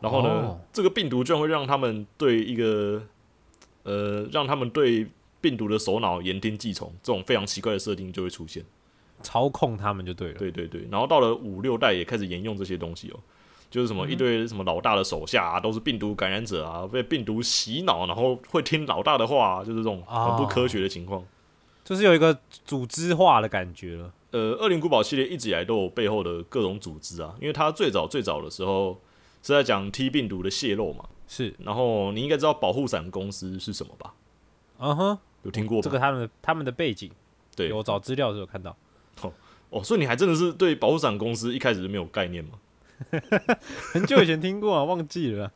然后呢，哦这个病毒居然会让他们对一个呃，让他们对病毒的首脑言听计从，这种非常奇怪的设定就会出现。操控他们就对了。对对对，然后到了五六代也开始沿用这些东西哦，就是什么一堆什么老大的手下啊，都是病毒感染者啊，被病毒洗脑，然后会听老大的话、啊，就是这种很不科学的情况。就是有一个组织化的感觉了。呃，恶灵古堡系列一直以来都有背后的各种组织啊，因为它最早最早的时候是在讲 T 病毒的泄露嘛，是，然后你应该知道保护伞公司是什么吧？嗯哼，有听过？这个他们的他们的背景，对我找资料的时候看到。哦，所以你还真的是对保护伞公司一开始就没有概念吗？很久以前听过啊，忘记了啊。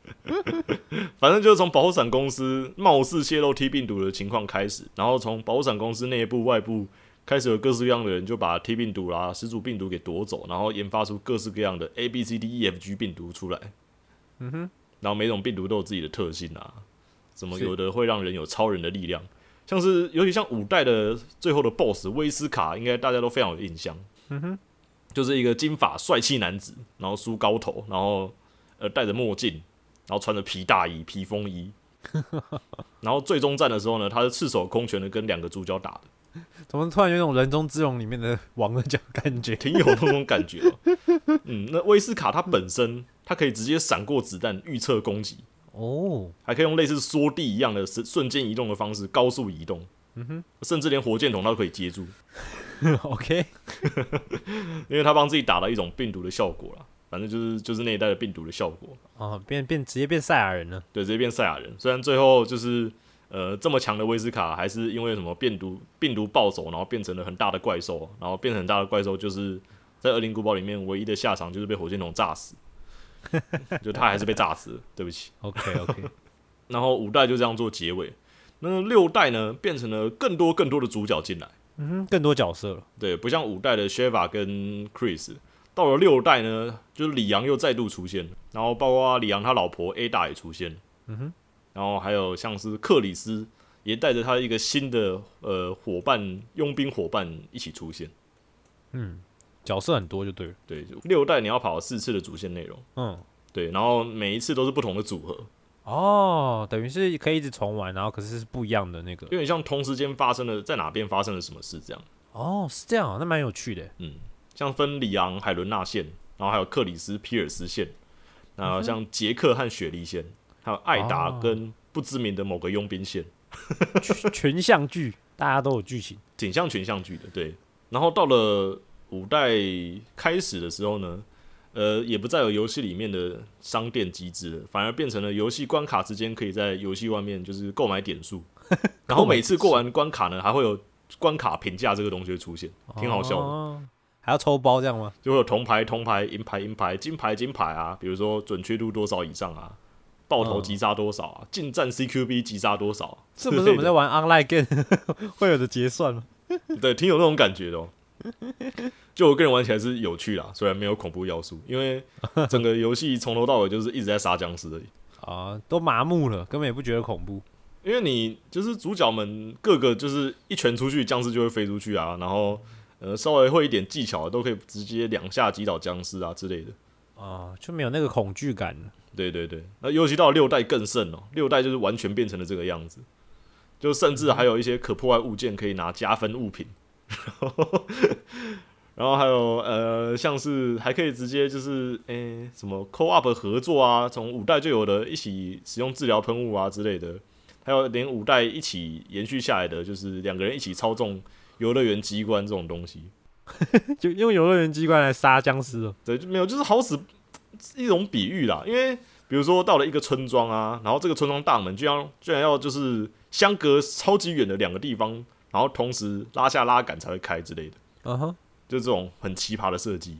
反正就是从保护伞公司貌似泄露 T 病毒的情况开始，然后从保护伞公司内部、外部开始有各式各样的人就把 T 病毒啦、始祖病毒给夺走，然后研发出各式各样的 A、B、C、D、E、F、G 病毒出来。嗯哼，然后每种病毒都有自己的特性啊，什么有的会让人有超人的力量，像是尤其像五代的最后的 BOSS 威斯卡，应该大家都非常有印象。嗯哼，就是一个金发帅气男子，然后梳高头，然后呃戴着墨镜，然后穿着皮大衣、皮风衣。然后最终战的时候呢，他是赤手空拳的跟两个主角打的，怎么突然有那种人中之龙里面的王的这样感觉？挺有那种感觉、哦。嗯，那威斯卡他本身他可以直接闪过子弹，预测攻击，哦，还可以用类似缩地一样的瞬瞬间移动的方式高速移动。嗯哼，甚至连火箭筒他都可以接住，OK，因为他帮自己打了一种病毒的效果啦。反正就是就是那一代的病毒的效果。哦，变变直接变赛亚人了。对，直接变赛亚人。虽然最后就是呃这么强的威斯卡，还是因为什么病毒病毒暴走，然后变成了很大的怪兽，然后变成很大的怪兽，就是在恶灵古堡里面唯一的下场就是被火箭筒炸死，就他还是被炸死了，对不起。OK OK，然后五代就这样做结尾，那六代呢变成了更多更多的主角进来，嗯哼，更多角色了。对，不像五代的 Sheva 跟 Chris。到了六代呢，就是李阳又再度出现。了，然后包括李阳他老婆 Ada 也出现。了，嗯哼，然后还有像是克里斯也带着他一个新的呃伙伴佣兵伙伴一起出现，嗯角色很多就对了。对，就六代你要跑四次的主线内容，嗯，对，然后每一次都是不同的组合，哦，等于是可以一直重玩，然后可是是不一样的那个。有点像同时间发生了在哪边发生了什么事这样，哦，是这样啊，那蛮有趣的。嗯，像芬里昂、海伦娜线，然后还有克里斯、皮尔斯线，那像杰克和雪莉线，还有艾达哦跟不知名的某个佣兵线，全全像剧，大家都有剧情。挺像群像剧的，对。然后到了五代开始的时候呢，呃，也不再有游戏里面的商店机制了，反而变成了游戏关卡之间可以在游戏外面就是购买点数，然后每次过完关卡呢，还会有关卡评价这个东西会出现，挺好笑的。哦还要抽包这样吗？就会有铜牌、铜牌、银牌、银牌、金牌、金牌啊，比如说准确度多少以上啊，爆头击杀多少啊，近战 CQB 击杀多少、啊，这不是我们在玩 online game 会有的结算吗？对，挺有那种感觉的、哦。就我个人玩起来是有趣啦，虽然没有恐怖要素，因为 整个游戏从头到尾就是一直在杀僵尸而已。啊，都麻木了，根本也不觉得恐怖。因为你就是主角们各个就是一拳出去，僵尸就会飞出去啊，然后呃稍微会一点技巧的都可以直接两下击倒僵尸啊之类的。啊，就没有那个恐惧感了。对对对，那尤其到六代更甚哦，六代就是完全变成了这个样子，就甚至还有一些可破坏物件可以拿加分物品，然后然后还有呃，像是还可以直接就是诶、什么 co up 合作啊，从五代就有的一起使用治疗喷雾啊之类的，还有连五代一起延续下来的，就是两个人一起操纵游乐园机关这种东西。就用游乐园机关来杀僵尸了。对，就没有，就是好死一种比喻啦。因为比如说到了一个村庄啊，然后这个村庄大门居然居然要就是相隔超级远的两个地方，然后同时拉下拉杆才会开之类的，嗯哼，就这种很奇葩的设计。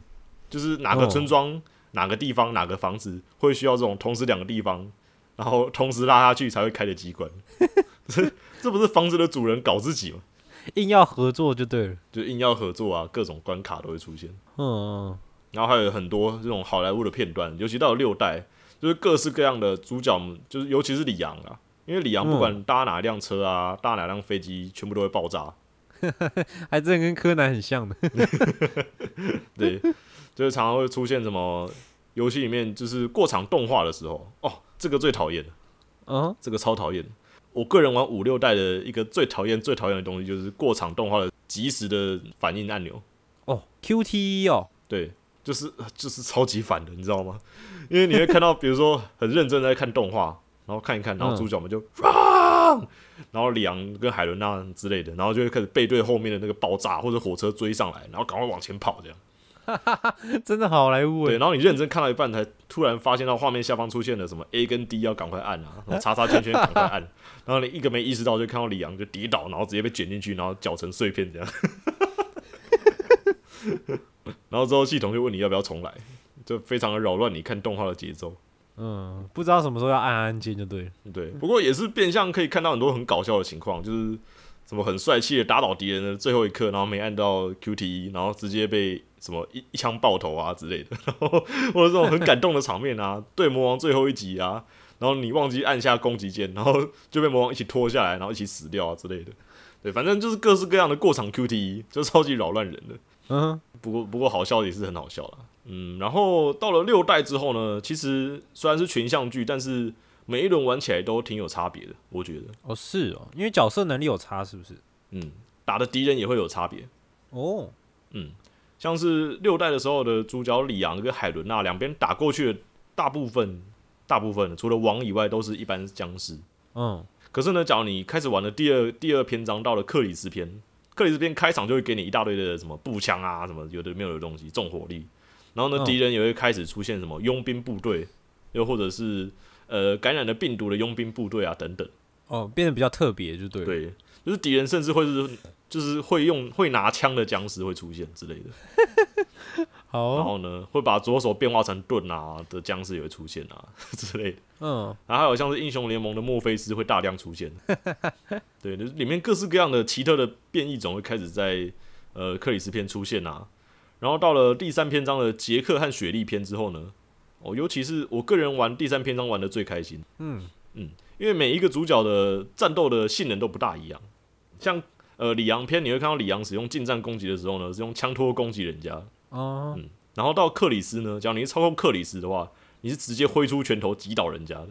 就是哪个村庄、哪个地方、哪个房子会需要这种同时两个地方，然后同时拉下去才会开的机关。这这不是房子的主人搞自己吗？硬要合作就对了。就硬要合作啊，各种关卡都会出现。嗯，然后还有很多这种好莱坞的片段，尤其到了六代，就是各式各样的主角，就是尤其是李阳啊，因为李阳不管搭哪辆车啊，搭哪辆飞机，全部都会爆炸。还真的跟柯南很像的。对，就是常常会出现什么游戏里面就是过场动画的时候，哦，这个最讨厌，嗯，这个超讨厌。我个人玩五六代的一个最讨厌、最讨厌的东西，就是过场动画的及时的反应按钮。哦，QTE 哦，对，就是就是超级反的，你知道吗？因为你会看到，比如说很认真在看动画，然后看一看，然后主角们就啊，然后里昂跟海伦娜之类的，然后就会开始背对后面的那个爆炸或者火车追上来，然后赶快往前跑这样。真的好莱坞对，哎。然后你认真看到一半，才突然发现到画面下方出现了什么 A 跟 D 要赶快按啊，然后 叉叉圈圈赶快按，然后你一个没意识到，就看到李昂就跌倒，然后直接被卷进去，然后搅成碎片这样。然后之后系统就问你要不要重来，就非常的扰乱你看动画的节奏。嗯，不知道什么时候要按按键就对了。对，不过也是变相可以看到很多很搞笑的情况，就是什么很帅气的打倒敌人的最后一刻，然后没按到 QTE，然后直接被什么一一枪爆头啊之类的，然后或者这种很感动的场面啊，对魔王最后一集啊，然后你忘记按下攻击键，然后就被魔王一起拖下来，然后一起死掉啊之类的。对，反正就是各式各样的过场 QTE，就超级扰乱人的。嗯，不过不过好笑也是很好笑啦。嗯，然后到了六代之后呢，其实虽然是群像剧，但是每一轮玩起来都挺有差别的，我觉得。哦是哦，因为角色能力有差是不是？嗯，打的敌人也会有差别。哦，嗯像是六代的时候的主角里昂跟海伦娜两边打过去的大部分，大部分除了王以外都是一般僵尸。嗯，可是呢，假如你开始玩的第二第二篇章到了克里斯篇，克里斯篇开场就会给你一大堆的什么步枪啊，什么有的没有的东西，重火力。然后呢，嗯敌人也会开始出现什么佣兵部队，又或者是呃感染了病毒的佣兵部队啊等等。哦，变得比较特别就对了。对，就是敌人甚至会是就是会用会拿枪的僵尸会出现之类的。好哦，然后呢，会把左手变化成盾啊的僵尸也会出现啊 之类的。嗯，然后还有像是英雄联盟的墨菲斯会大量出现，对，就是里面各式各样的奇特的变异种会开始在呃克里斯篇出现啊。然后到了第三篇章的杰克和雪莉篇之后呢，哦，尤其是我个人玩第三篇章玩的最开心，嗯。嗯，因为每一个主角的战斗的性能都不大一样，像呃里昂篇你会看到里昂使用近战攻击的时候呢，是用枪托攻击人家，哦，嗯然后到克里斯呢，只要你是操控克里斯的话，你是直接挥出拳头击倒人家的。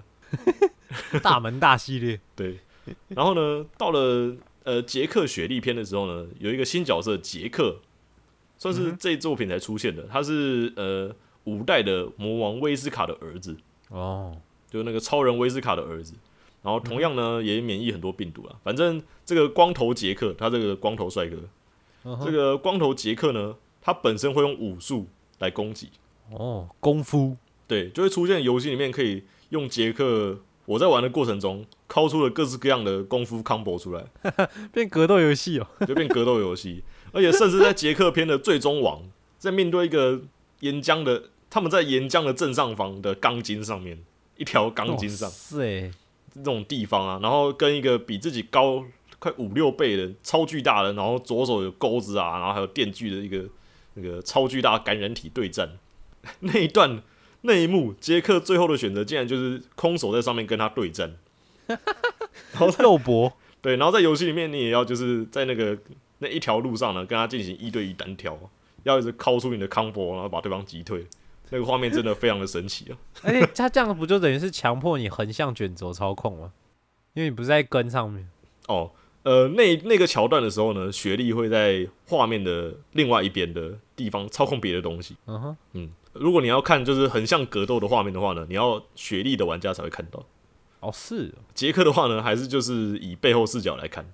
大门大系列，对，然后呢，到了呃杰克雪莉篇的时候呢，有一个新角色杰克，算是这作品才出现的，他是呃五代的魔王威斯卡的儿子，哦，就是那个超人威斯卡的儿子。然后同样呢，也免疫很多病毒啊。反正这个光头杰克，他这个光头帅哥，嗯这个光头杰克呢，他本身会用武术来攻击，哦，功夫，对，就会出现游戏里面可以用杰克。我在玩的过程中，敲出了各式各样的功夫 combo 出来，变格斗游戏哦。就变格斗游戏。而且甚至在杰克篇的最终王，在面对一个岩浆的，他们在岩浆的正上方的钢筋上面，一条钢筋上、是这种地方啊，然后跟一个比自己高快五六倍的超巨大的，然后左手有钩子啊，然后还有电锯的一个那个超巨大感染体对战。那一段。那一幕，杰克最后的选择竟然就是空手在上面跟他对战，然后肉搏，对，然后在游戏里面你也要就是在那个那一条路上呢，跟他进行一对一单挑，要一直敲出你的 combo，然后把对方击退。那个画面真的非常的神奇啊！而且他这样不就等于是强迫你横向卷轴操控吗？因为你不是在跟上面。哦，呃，那那个桥段的时候呢，雪莉会在画面的另外一边的地方操控别的东西。嗯哼，嗯，如果你要看就是横向格斗的画面的话呢，你要雪莉的玩家才会看到。哦是杰克的话呢，还是就是以背后视角来看。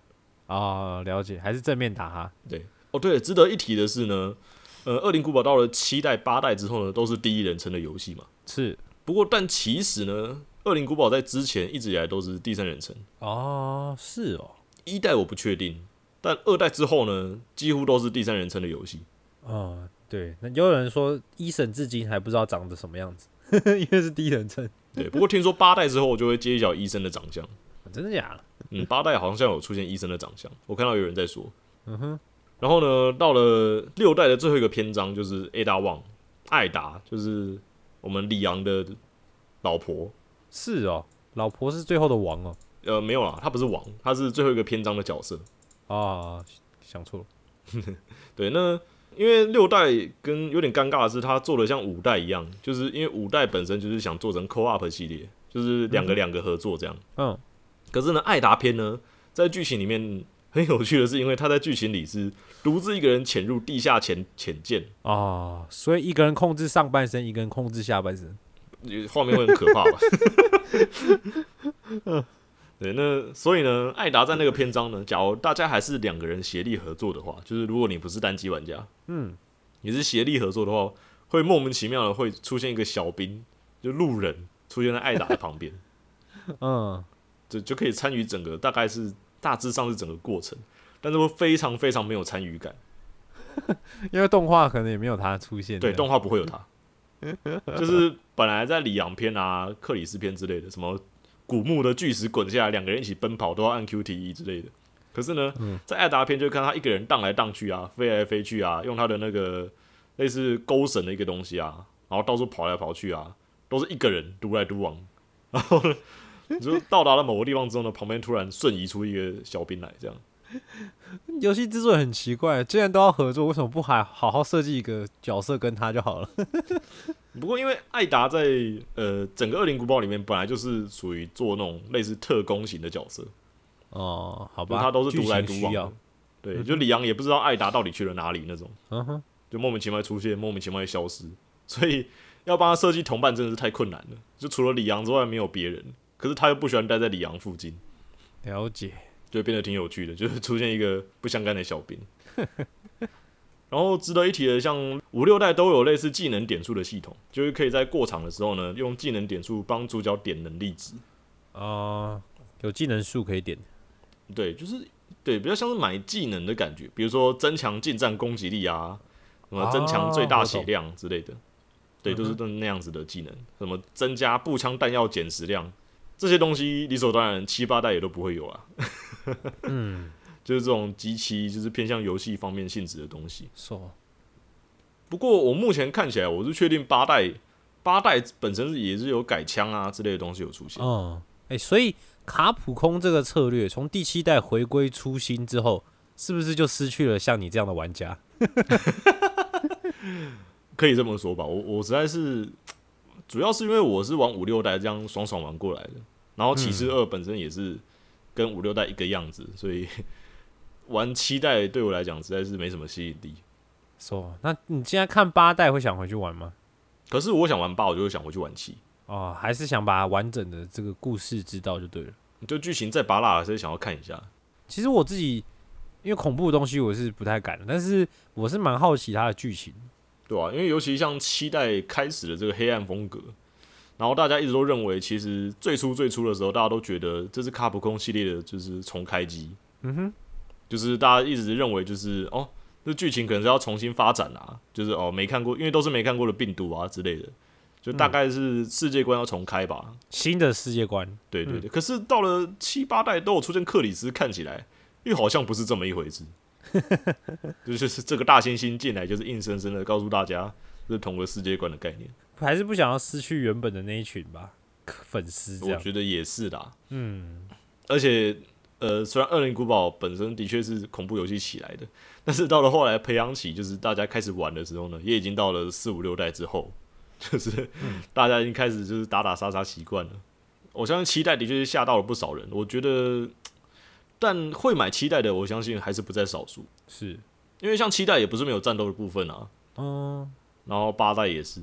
哦，了解，还是正面打哈。对，哦对，值得一提的是呢，呃，恶灵古堡到了七代、八代之后呢，都是第一人称的游戏嘛。是不过，但其实呢，恶灵古堡在之前一直以来都是第三人称。哦，是哦，一代我不确定，但二代之后呢，几乎都是第三人称的游戏。哦，对，那也有人说一审至今还不知道长得什么样子，因为是第一人称，对，不过听说八代之后就会揭晓医生的长相。真的假的？嗯，八代好像有出现医生的长相，我看到有人在说。嗯哼，然后呢，到了六代的最后一个篇章就是 Ada Wong，艾达就是我们李昂的老婆，是哦，老婆是最后的王哦。呃，没有啦，她不是王，她是最后一个篇章的角色。啊，想错了。对，那因为六代跟有点尴尬的是，他做的像五代一样，就是因为五代本身就是想做成 co op 系列，就是两个两个合作这样。嗯，可是呢，艾达篇呢，在剧情里面很有趣的是，因为他在剧情里是独自一个人潜入地下潜潜舰，啊，所以一个人控制上半身，一个人控制下半身。画面会很可怕吧？对，那所以呢，艾达在那个篇章呢，假如大家还是两个人协力合作的话，就是如果你不是单机玩家，嗯，你是协力合作的话，会莫名其妙的会出现一个小兵，就路人出现在艾达的旁边，嗯，就就可以参与整个，大概是大致上是整个过程，但是会非常非常没有参与感。因为动画可能也没有他出现。对，动画不会有他，就是本来在里昂篇啊、克里斯篇之类的，什么古墓的巨石滚下来，两个人一起奔跑都要按 QTE 之类的。可是呢，在艾达篇就看他一个人荡来荡去啊，飞来飞去啊，用他的那个类似钩绳的一个东西啊，然后到处跑来跑去啊，都是一个人独来独往。然后呢，你就到达了某个地方之后呢，旁边突然瞬移出一个小兵来，这样。游戏制作很奇怪，既然都要合作，为什么不还好好设计一个角色跟他就好了？不过因为艾达在呃整个《恶灵古堡》里面本来就是属于做那种类似特工型的角色，哦，好吧，他都是独来独往。对，就李阳也不知道艾达到底去了哪里那种，嗯哼，就莫名其妙出现，莫名其妙会消失，所以要帮他设计同伴真的是太困难了。就除了李阳之外没有别人，可是他又不喜欢待在里昂附近，了解。就变得挺有趣的，就是出现一个不相干的小兵。然后值得一提的，像五六代都有类似技能点数的系统，就是可以在过场的时候呢，用技能点数帮主角点能力值。啊、有技能数可以点。对，就是对，比较像是买技能的感觉，比如说增强近战攻击力啊，什么增强最大血量之类的，对，都是都那样子的技能，什么增加步枪弹药减食量，这些东西理所当然七八代也都不会有啊。嗯，就是这种极其就是偏向游戏方面性质的东西。说不过我目前看起来，我是确定八代八代本身是也是有改枪啊之类的东西有出现。嗯，哎、所以卡普空这个策略从第七代回归初心之后，是不是就失去了像你这样的玩家？可以这么说吧，我我实在是主要是因为我是玩五六代这样爽爽玩过来的，然后骑士二本身也是跟五六代一个样子，所以 玩七代对我来讲实在是没什么吸引力。说，那你现在看八代会想回去玩吗？可是我想玩八，我就会想回去玩七，哦，还是想把完整的这个故事知道就对了。就剧情再拔拉，还是想要看一下。其实我自己因为恐怖的东西我是不太敢，但是我是蛮好奇它的剧情。对啊，因为尤其像七代开始的这个黑暗风格，然后大家一直都认为，其实最初最初的时候，大家都觉得这是卡普空系列的，就是重开机，嗯哼，就是大家一直认为就是哦，这剧情可能是要重新发展啊，就是哦没看过，因为都是没看过的病毒啊之类的，就大概是世界观要重开吧。新的世界观，对对对，可是到了七八代都有出现克里斯，看起来又好像不是这么一回事。就是这个大猩猩进来，就是硬生生的告诉大家，这是同个世界观的概念。还是不想要失去原本的那一群吧，粉丝这样。我觉得也是啦，嗯，而且呃，虽然《恶灵古堡》本身的确是恐怖游戏起来的，但是到了后来培养起，就是大家开始玩的时候呢，也已经到了四五六代之后，就是大家已经开始就是打打杀杀习惯了。我相信期待的确是吓到了不少人，我觉得，但会买期待的，我相信还是不在少数，是，因为像七代也不是没有战斗的部分啊，嗯然后八代也是，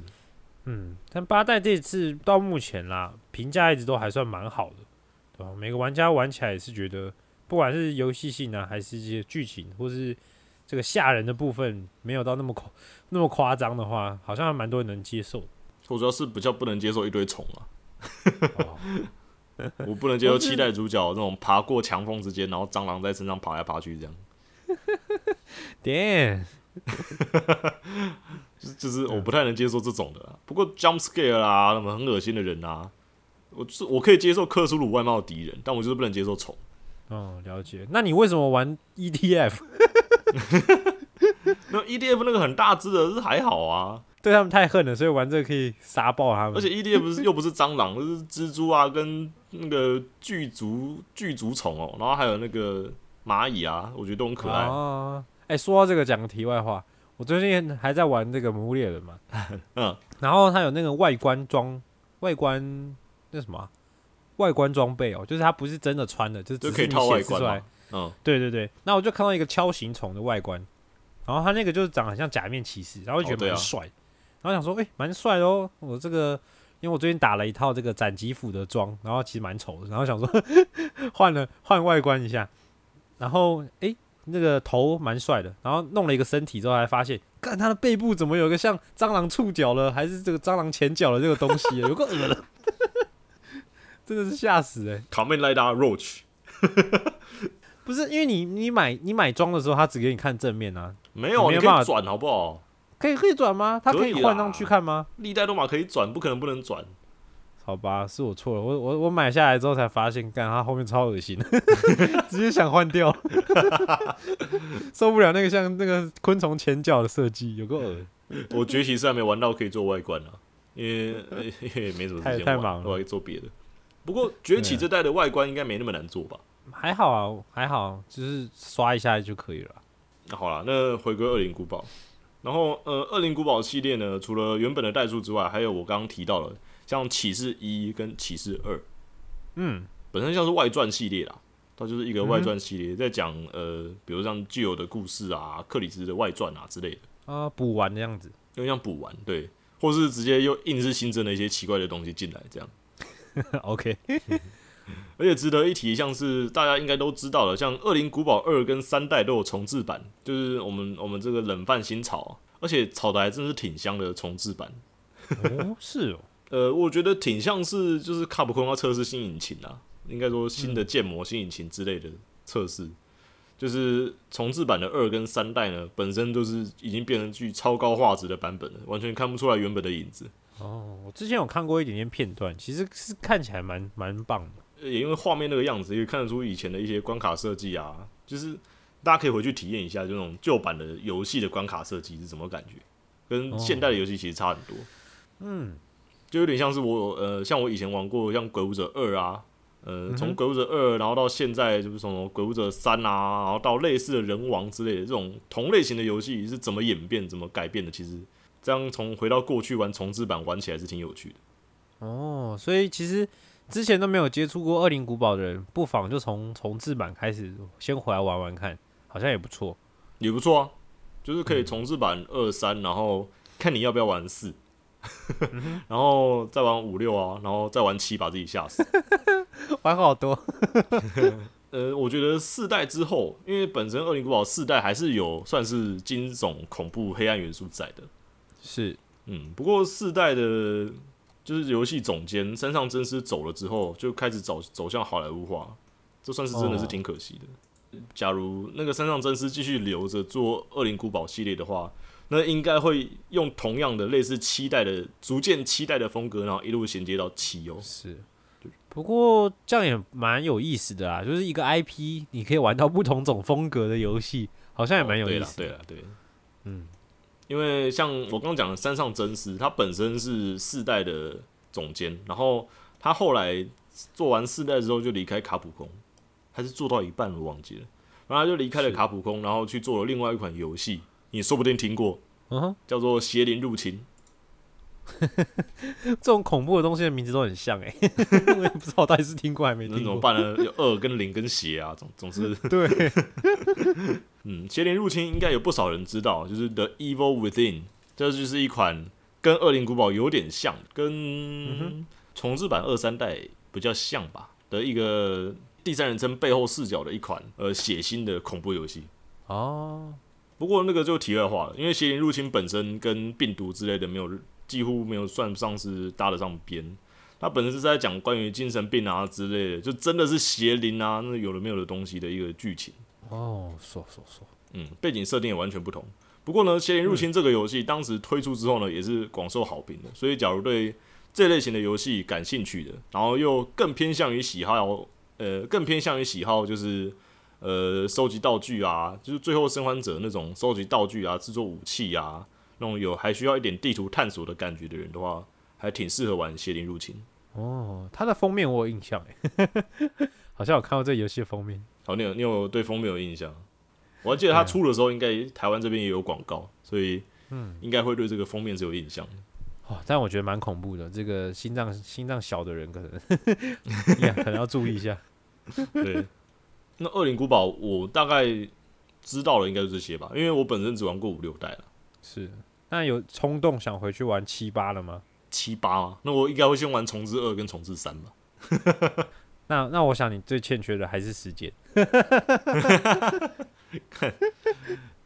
嗯，但八代这次到目前啦，评价一直都还算蛮好的，对吧？每个玩家玩起来也是觉得，不管是游戏性啊，还是一些剧情，或是这个吓人的部分，没有到那么夸那么夸张的话，好像还蛮多人能接受。我主要是比较不能接受一堆虫啊。哦我不能接受期待主角那种爬过墙缝之间，然后蟑螂在身上爬来爬去这样，Damn，就是就是我不太能接受这种的啦。不过 jump scare 啦，那么很恶心的人啊，我就是我可以接受克苏鲁外貌的敌人，但我就是不能接受虫。哦，了解。那你为什么玩 E ETF？那 EDF 那个很大只的是还好啊，对他们太恨了，所以玩这个可以杀爆他们。而且 EDF 不是又不是蟑螂，就是蜘蛛啊，跟那个巨足巨足虫哦，然后还有那个蚂蚁啊，我觉得都很可爱。哦，哎、说到这个，讲个题外话，我最近还在玩这个《魔物猎人》嘛，嗯，然后它有那个外观装，外观那什么啊、外观装备哦，就是它不是真的穿的，就是只就可以是你套外观显示出来。嗯，对对对，那我就看到一个锹形虫的外观，然后它那个就是长得很像假面骑士，然后就觉得蛮帅，然后想说，哎、蛮帅哦，我这个。因为我最近打了一套这个斩击斧的装，然后其实蛮丑的，然后想说 换了换外观一下，然后诶，那个头蛮帅的，然后弄了一个身体之后，还发现，看他的背部怎么有一个像蟑螂触角了，还是这个蟑螂前脚的这个东西，有个恶的，真的是吓死哎、卡梅莱达 Roach 不是因为你你买你买装的时候，他只给你看正面啊，没有，没有办法你可以转好不好？可以可以转吗？它可以换上去看吗？历代罗马可以转，不可能不能转。好吧，是我错了，我我我买下来之后才发现，干它后面超恶心，直接想换掉，受不了那个像那个昆虫前脚的设计，有个耳我崛起是还没玩到可以做外观啊，因为因为没什么时太间玩，太忙了我还做别的。不过崛起这代的外观应该没那么难做吧？还好啊，还好，就是刷一下就可以了。那好了，那回归恶灵古堡，然后呃，恶灵古堡系列呢，除了原本的代数之外，还有我刚刚提到了像启示一跟启示二，嗯，本身像是外传系列啦，它就是一个外传系列，在讲呃，比如像具有的故事啊、克里斯的外传啊之类的，啊，补完的样子。有点像补完，对，或是直接又硬是新增了一些奇怪的东西进来，这样。OK，而且值得一提，像是大家应该都知道的，像《恶灵古堡二》跟三代都有重置版，就是我们我们这个冷饭新炒，而且炒的还真是挺香的重置版。哦，是哦，呃，我觉得挺像是就是卡普空要测试新引擎啊，应该说新的建模、新引擎之类的测试。就是重置版的二跟三代呢，本身都是已经变成具超高画质的版本了，完全看不出来原本的影子。哦，我之前有看过一点点片段，其实是看起来蛮蛮棒的。也因为画面那个样子，也看得出以前的一些关卡设计啊，就是大家可以回去体验一下，这种旧版的游戏的关卡设计是什么感觉，跟现代的游戏其实差很多。嗯，就有点像是我呃，像我以前玩过像《鬼武者二》啊，呃，从《鬼武者二》然后到现在就是什么《鬼武者三》啊，然后到类似的人王之类的这种同类型的游戏是怎么演变、怎么改变的，其实这样从回到过去玩重置版玩起来是挺有趣的。哦，所以其实之前都没有接触过《恶灵古堡》的人，不妨就从重置版开始，先回来玩玩看，好像也不错。也不错啊，就是可以重置版二三，然后看你要不要玩四，然后再玩五六啊，然后再玩七，把自己吓死。玩好多，呃，我觉得四代之后，因为本身《恶灵古堡》四代还是有算是惊悚、恐怖、黑暗元素在的，是嗯，不过四代的，就是游戏总监山上真司走了之后，就开始走走向好莱坞化，这算是真的是挺可惜的。假如那个山上真司继续留着做《恶灵古堡》系列的话，那应该会用同样的类似期待的逐渐期待的风格，然后一路衔接到七哦。是。不过这样也蛮有意思的啊，就是一个 IP，你可以玩到不同种风格的游戏，好像也蛮有意思的。对了，对了，对，嗯，因为像我刚刚讲的山上真司，他本身是四代的总监，然后他后来做完四代之后就离开卡普空，还是做到一半我忘记了，然后他就离开了卡普空，然后去做了另外一款游戏，你说不定听过，嗯哼，叫做《邪灵入侵》。这种恐怖的东西的名字都很像哎、我也不知道我到底是听过还没那听过。怎么办呢？有二跟零跟邪啊，总总是 对，嗯，邪灵入侵应该有不少人知道，就是 The Evil Within，这就是一款跟恶灵古堡有点像，跟重置版二三代比较像吧的一个第三人称背后视角的一款呃血腥的恐怖游戏。哦，不过那个就题外话了，因为邪灵入侵本身跟病毒之类的没有几乎没有算上是搭得上边。它本身是在讲关于精神病啊之类的，就真的是邪灵啊，那有的没有的东西的一个剧情。哦，说说说，嗯，背景设定也完全不同。不过呢，《邪灵入侵》这个游戏当时推出之后呢，也是广受好评的。所以，假如对这类型的游戏感兴趣的，然后又更偏向于喜好，呃，更偏向于喜好就是呃收集道具啊，就是《最后生还者》那种收集道具啊、制作武器啊，那种有还需要一点地图探索的感觉的人的话，还挺适合玩邪灵入侵。哦，它的封面我有印象哎，好像有看到这个游戏的封面。好，你有你有对封面有印象？我还记得它出的时候，应该台湾这边也有广告，所以嗯，应该会对这个封面是有印象的。哦，但我觉得蛮恐怖的，这个心脏心脏小的人可能 可能要注意一下。对，那《恶灵古堡》我大概知道了，应该是这些吧，因为我本身只玩过五六代了。是，那有冲动想回去玩七八了吗？七八吗？那我应该会先玩重置二跟重置三吧。那那我想你最欠缺的还是时间。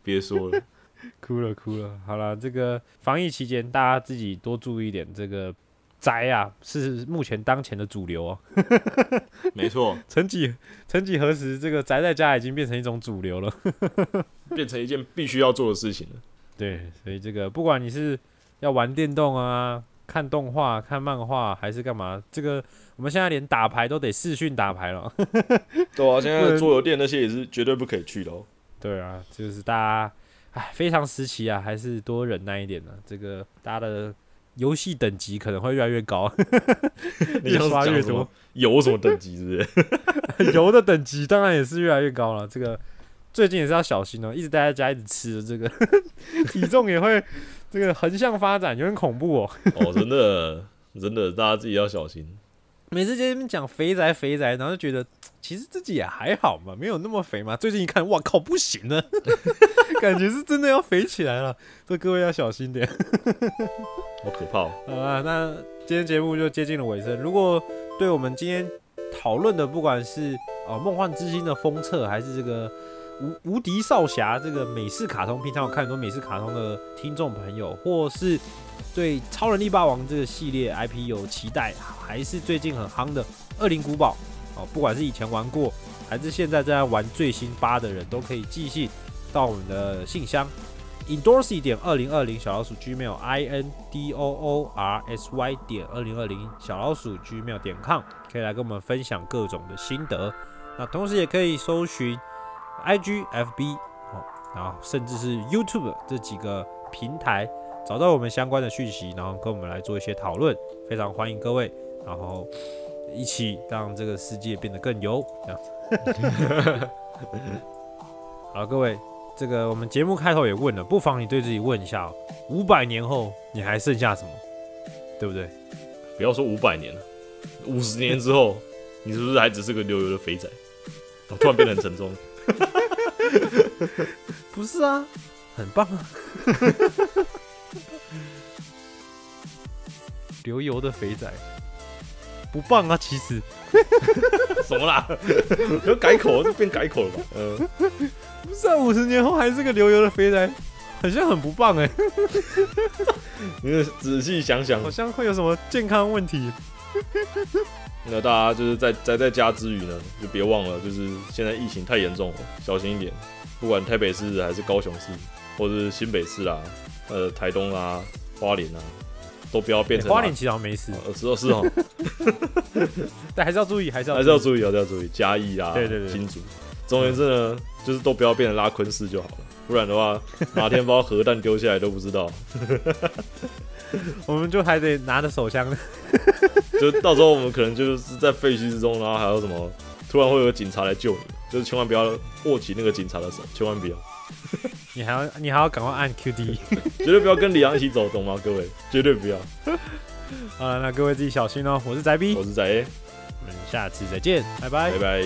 别说了，哭了哭了。好了，这个防疫期间大家自己多注意一点。这个宅啊，是目前当前的主流哦。没错，曾几曾几何时，这个宅在家已经变成一种主流了，变成一件必须要做的事情了。对，所以这个不管你是要玩电动啊。看动画、看漫画还是干嘛？这个我们现在连打牌都得视讯打牌了。对啊，现在桌游店那些也是绝对不可以去的哦。对啊，就是大家，哎，非常时期啊，还是多忍耐一点呢。这个大家的游戏等级可能会越来越高，越刷越多。油什么等级？是不是？油的等级当然也是越来越高了。这个最近也是要小心哦，一直待在家一直吃，这个 体重也会。这个横向发展有点恐怖哦！哦，真的，真的，大家自己要小心。每次跟你们讲肥宅肥宅，然后就觉得 其实自己也还好嘛，没有那么肥嘛。最近一看，哇靠，不行了，感觉是真的要肥起来了。所以各位要小心点，好可怕。好啊，那今天节目就接近了尾声。如果对我们今天讨论的，不管是呃梦幻之星的封测，还是这个。无无敌少侠这个美式卡通，平常有看很多美式卡通的听众朋友，或是对超人力霸王这个系列 IP 有期待，还是最近很夯的恶灵古堡哦，不管是以前玩过，还是现在正在玩最新八的人，都可以寄信到我们的信箱 endorsy 点二零二零小老鼠 gmail i n d o o r s y 点二零二零小老鼠 gmail 点 com，可以来跟我们分享各种的心得。那同时也可以搜寻。i g f b 哦，然后甚至是 YouTube 这几个平台找到我们相关的讯息，然后跟我们来做一些讨论，非常欢迎各位，然后一起让这个世界变得更油。这样，好，各位，这个我们节目开头也问了，不妨你对自己问一下：五百年后你还剩下什么？对不对？不要说五百年了，五十年之后，你是不是还只是个流油的肥仔？突然变得很沉重。不是啊，很棒啊！流油的肥仔不棒啊，其实什么啦？要改口就变改口了吧？嗯，不是啊，五十年后还是个流油的肥仔，好像很不棒哎。你仔细想想，好像会有什么健康问题。那大家就是在宅在家之余呢，就别忘了，就是现在疫情太严重了，小心一点。不管台北市还是高雄市，或者是新北市啊，呃，台东啊，花莲啊，都不要变成。花莲其实没事，呃，是哦是哦。但还是要注意，还是要还是要注意，还是要注意。嘉义啊，对对对，新竹。总而言之呢，就是都不要变成拉昆市就好了，不然的话，哪天把核弹丢下来都不知道。我们就还得拿着手枪，就到时候我们可能就是在废墟之中，然后还有什么，突然会有警察来救你，就是千万不要握起那个警察的手，千万不要。你还要，你还要赶快按 QD，绝对不要跟李阳一起走，懂吗？各位，绝对不要。好了，那各位自己小心哦。我是宅 B，我是宅我们下次再见，拜拜，拜拜。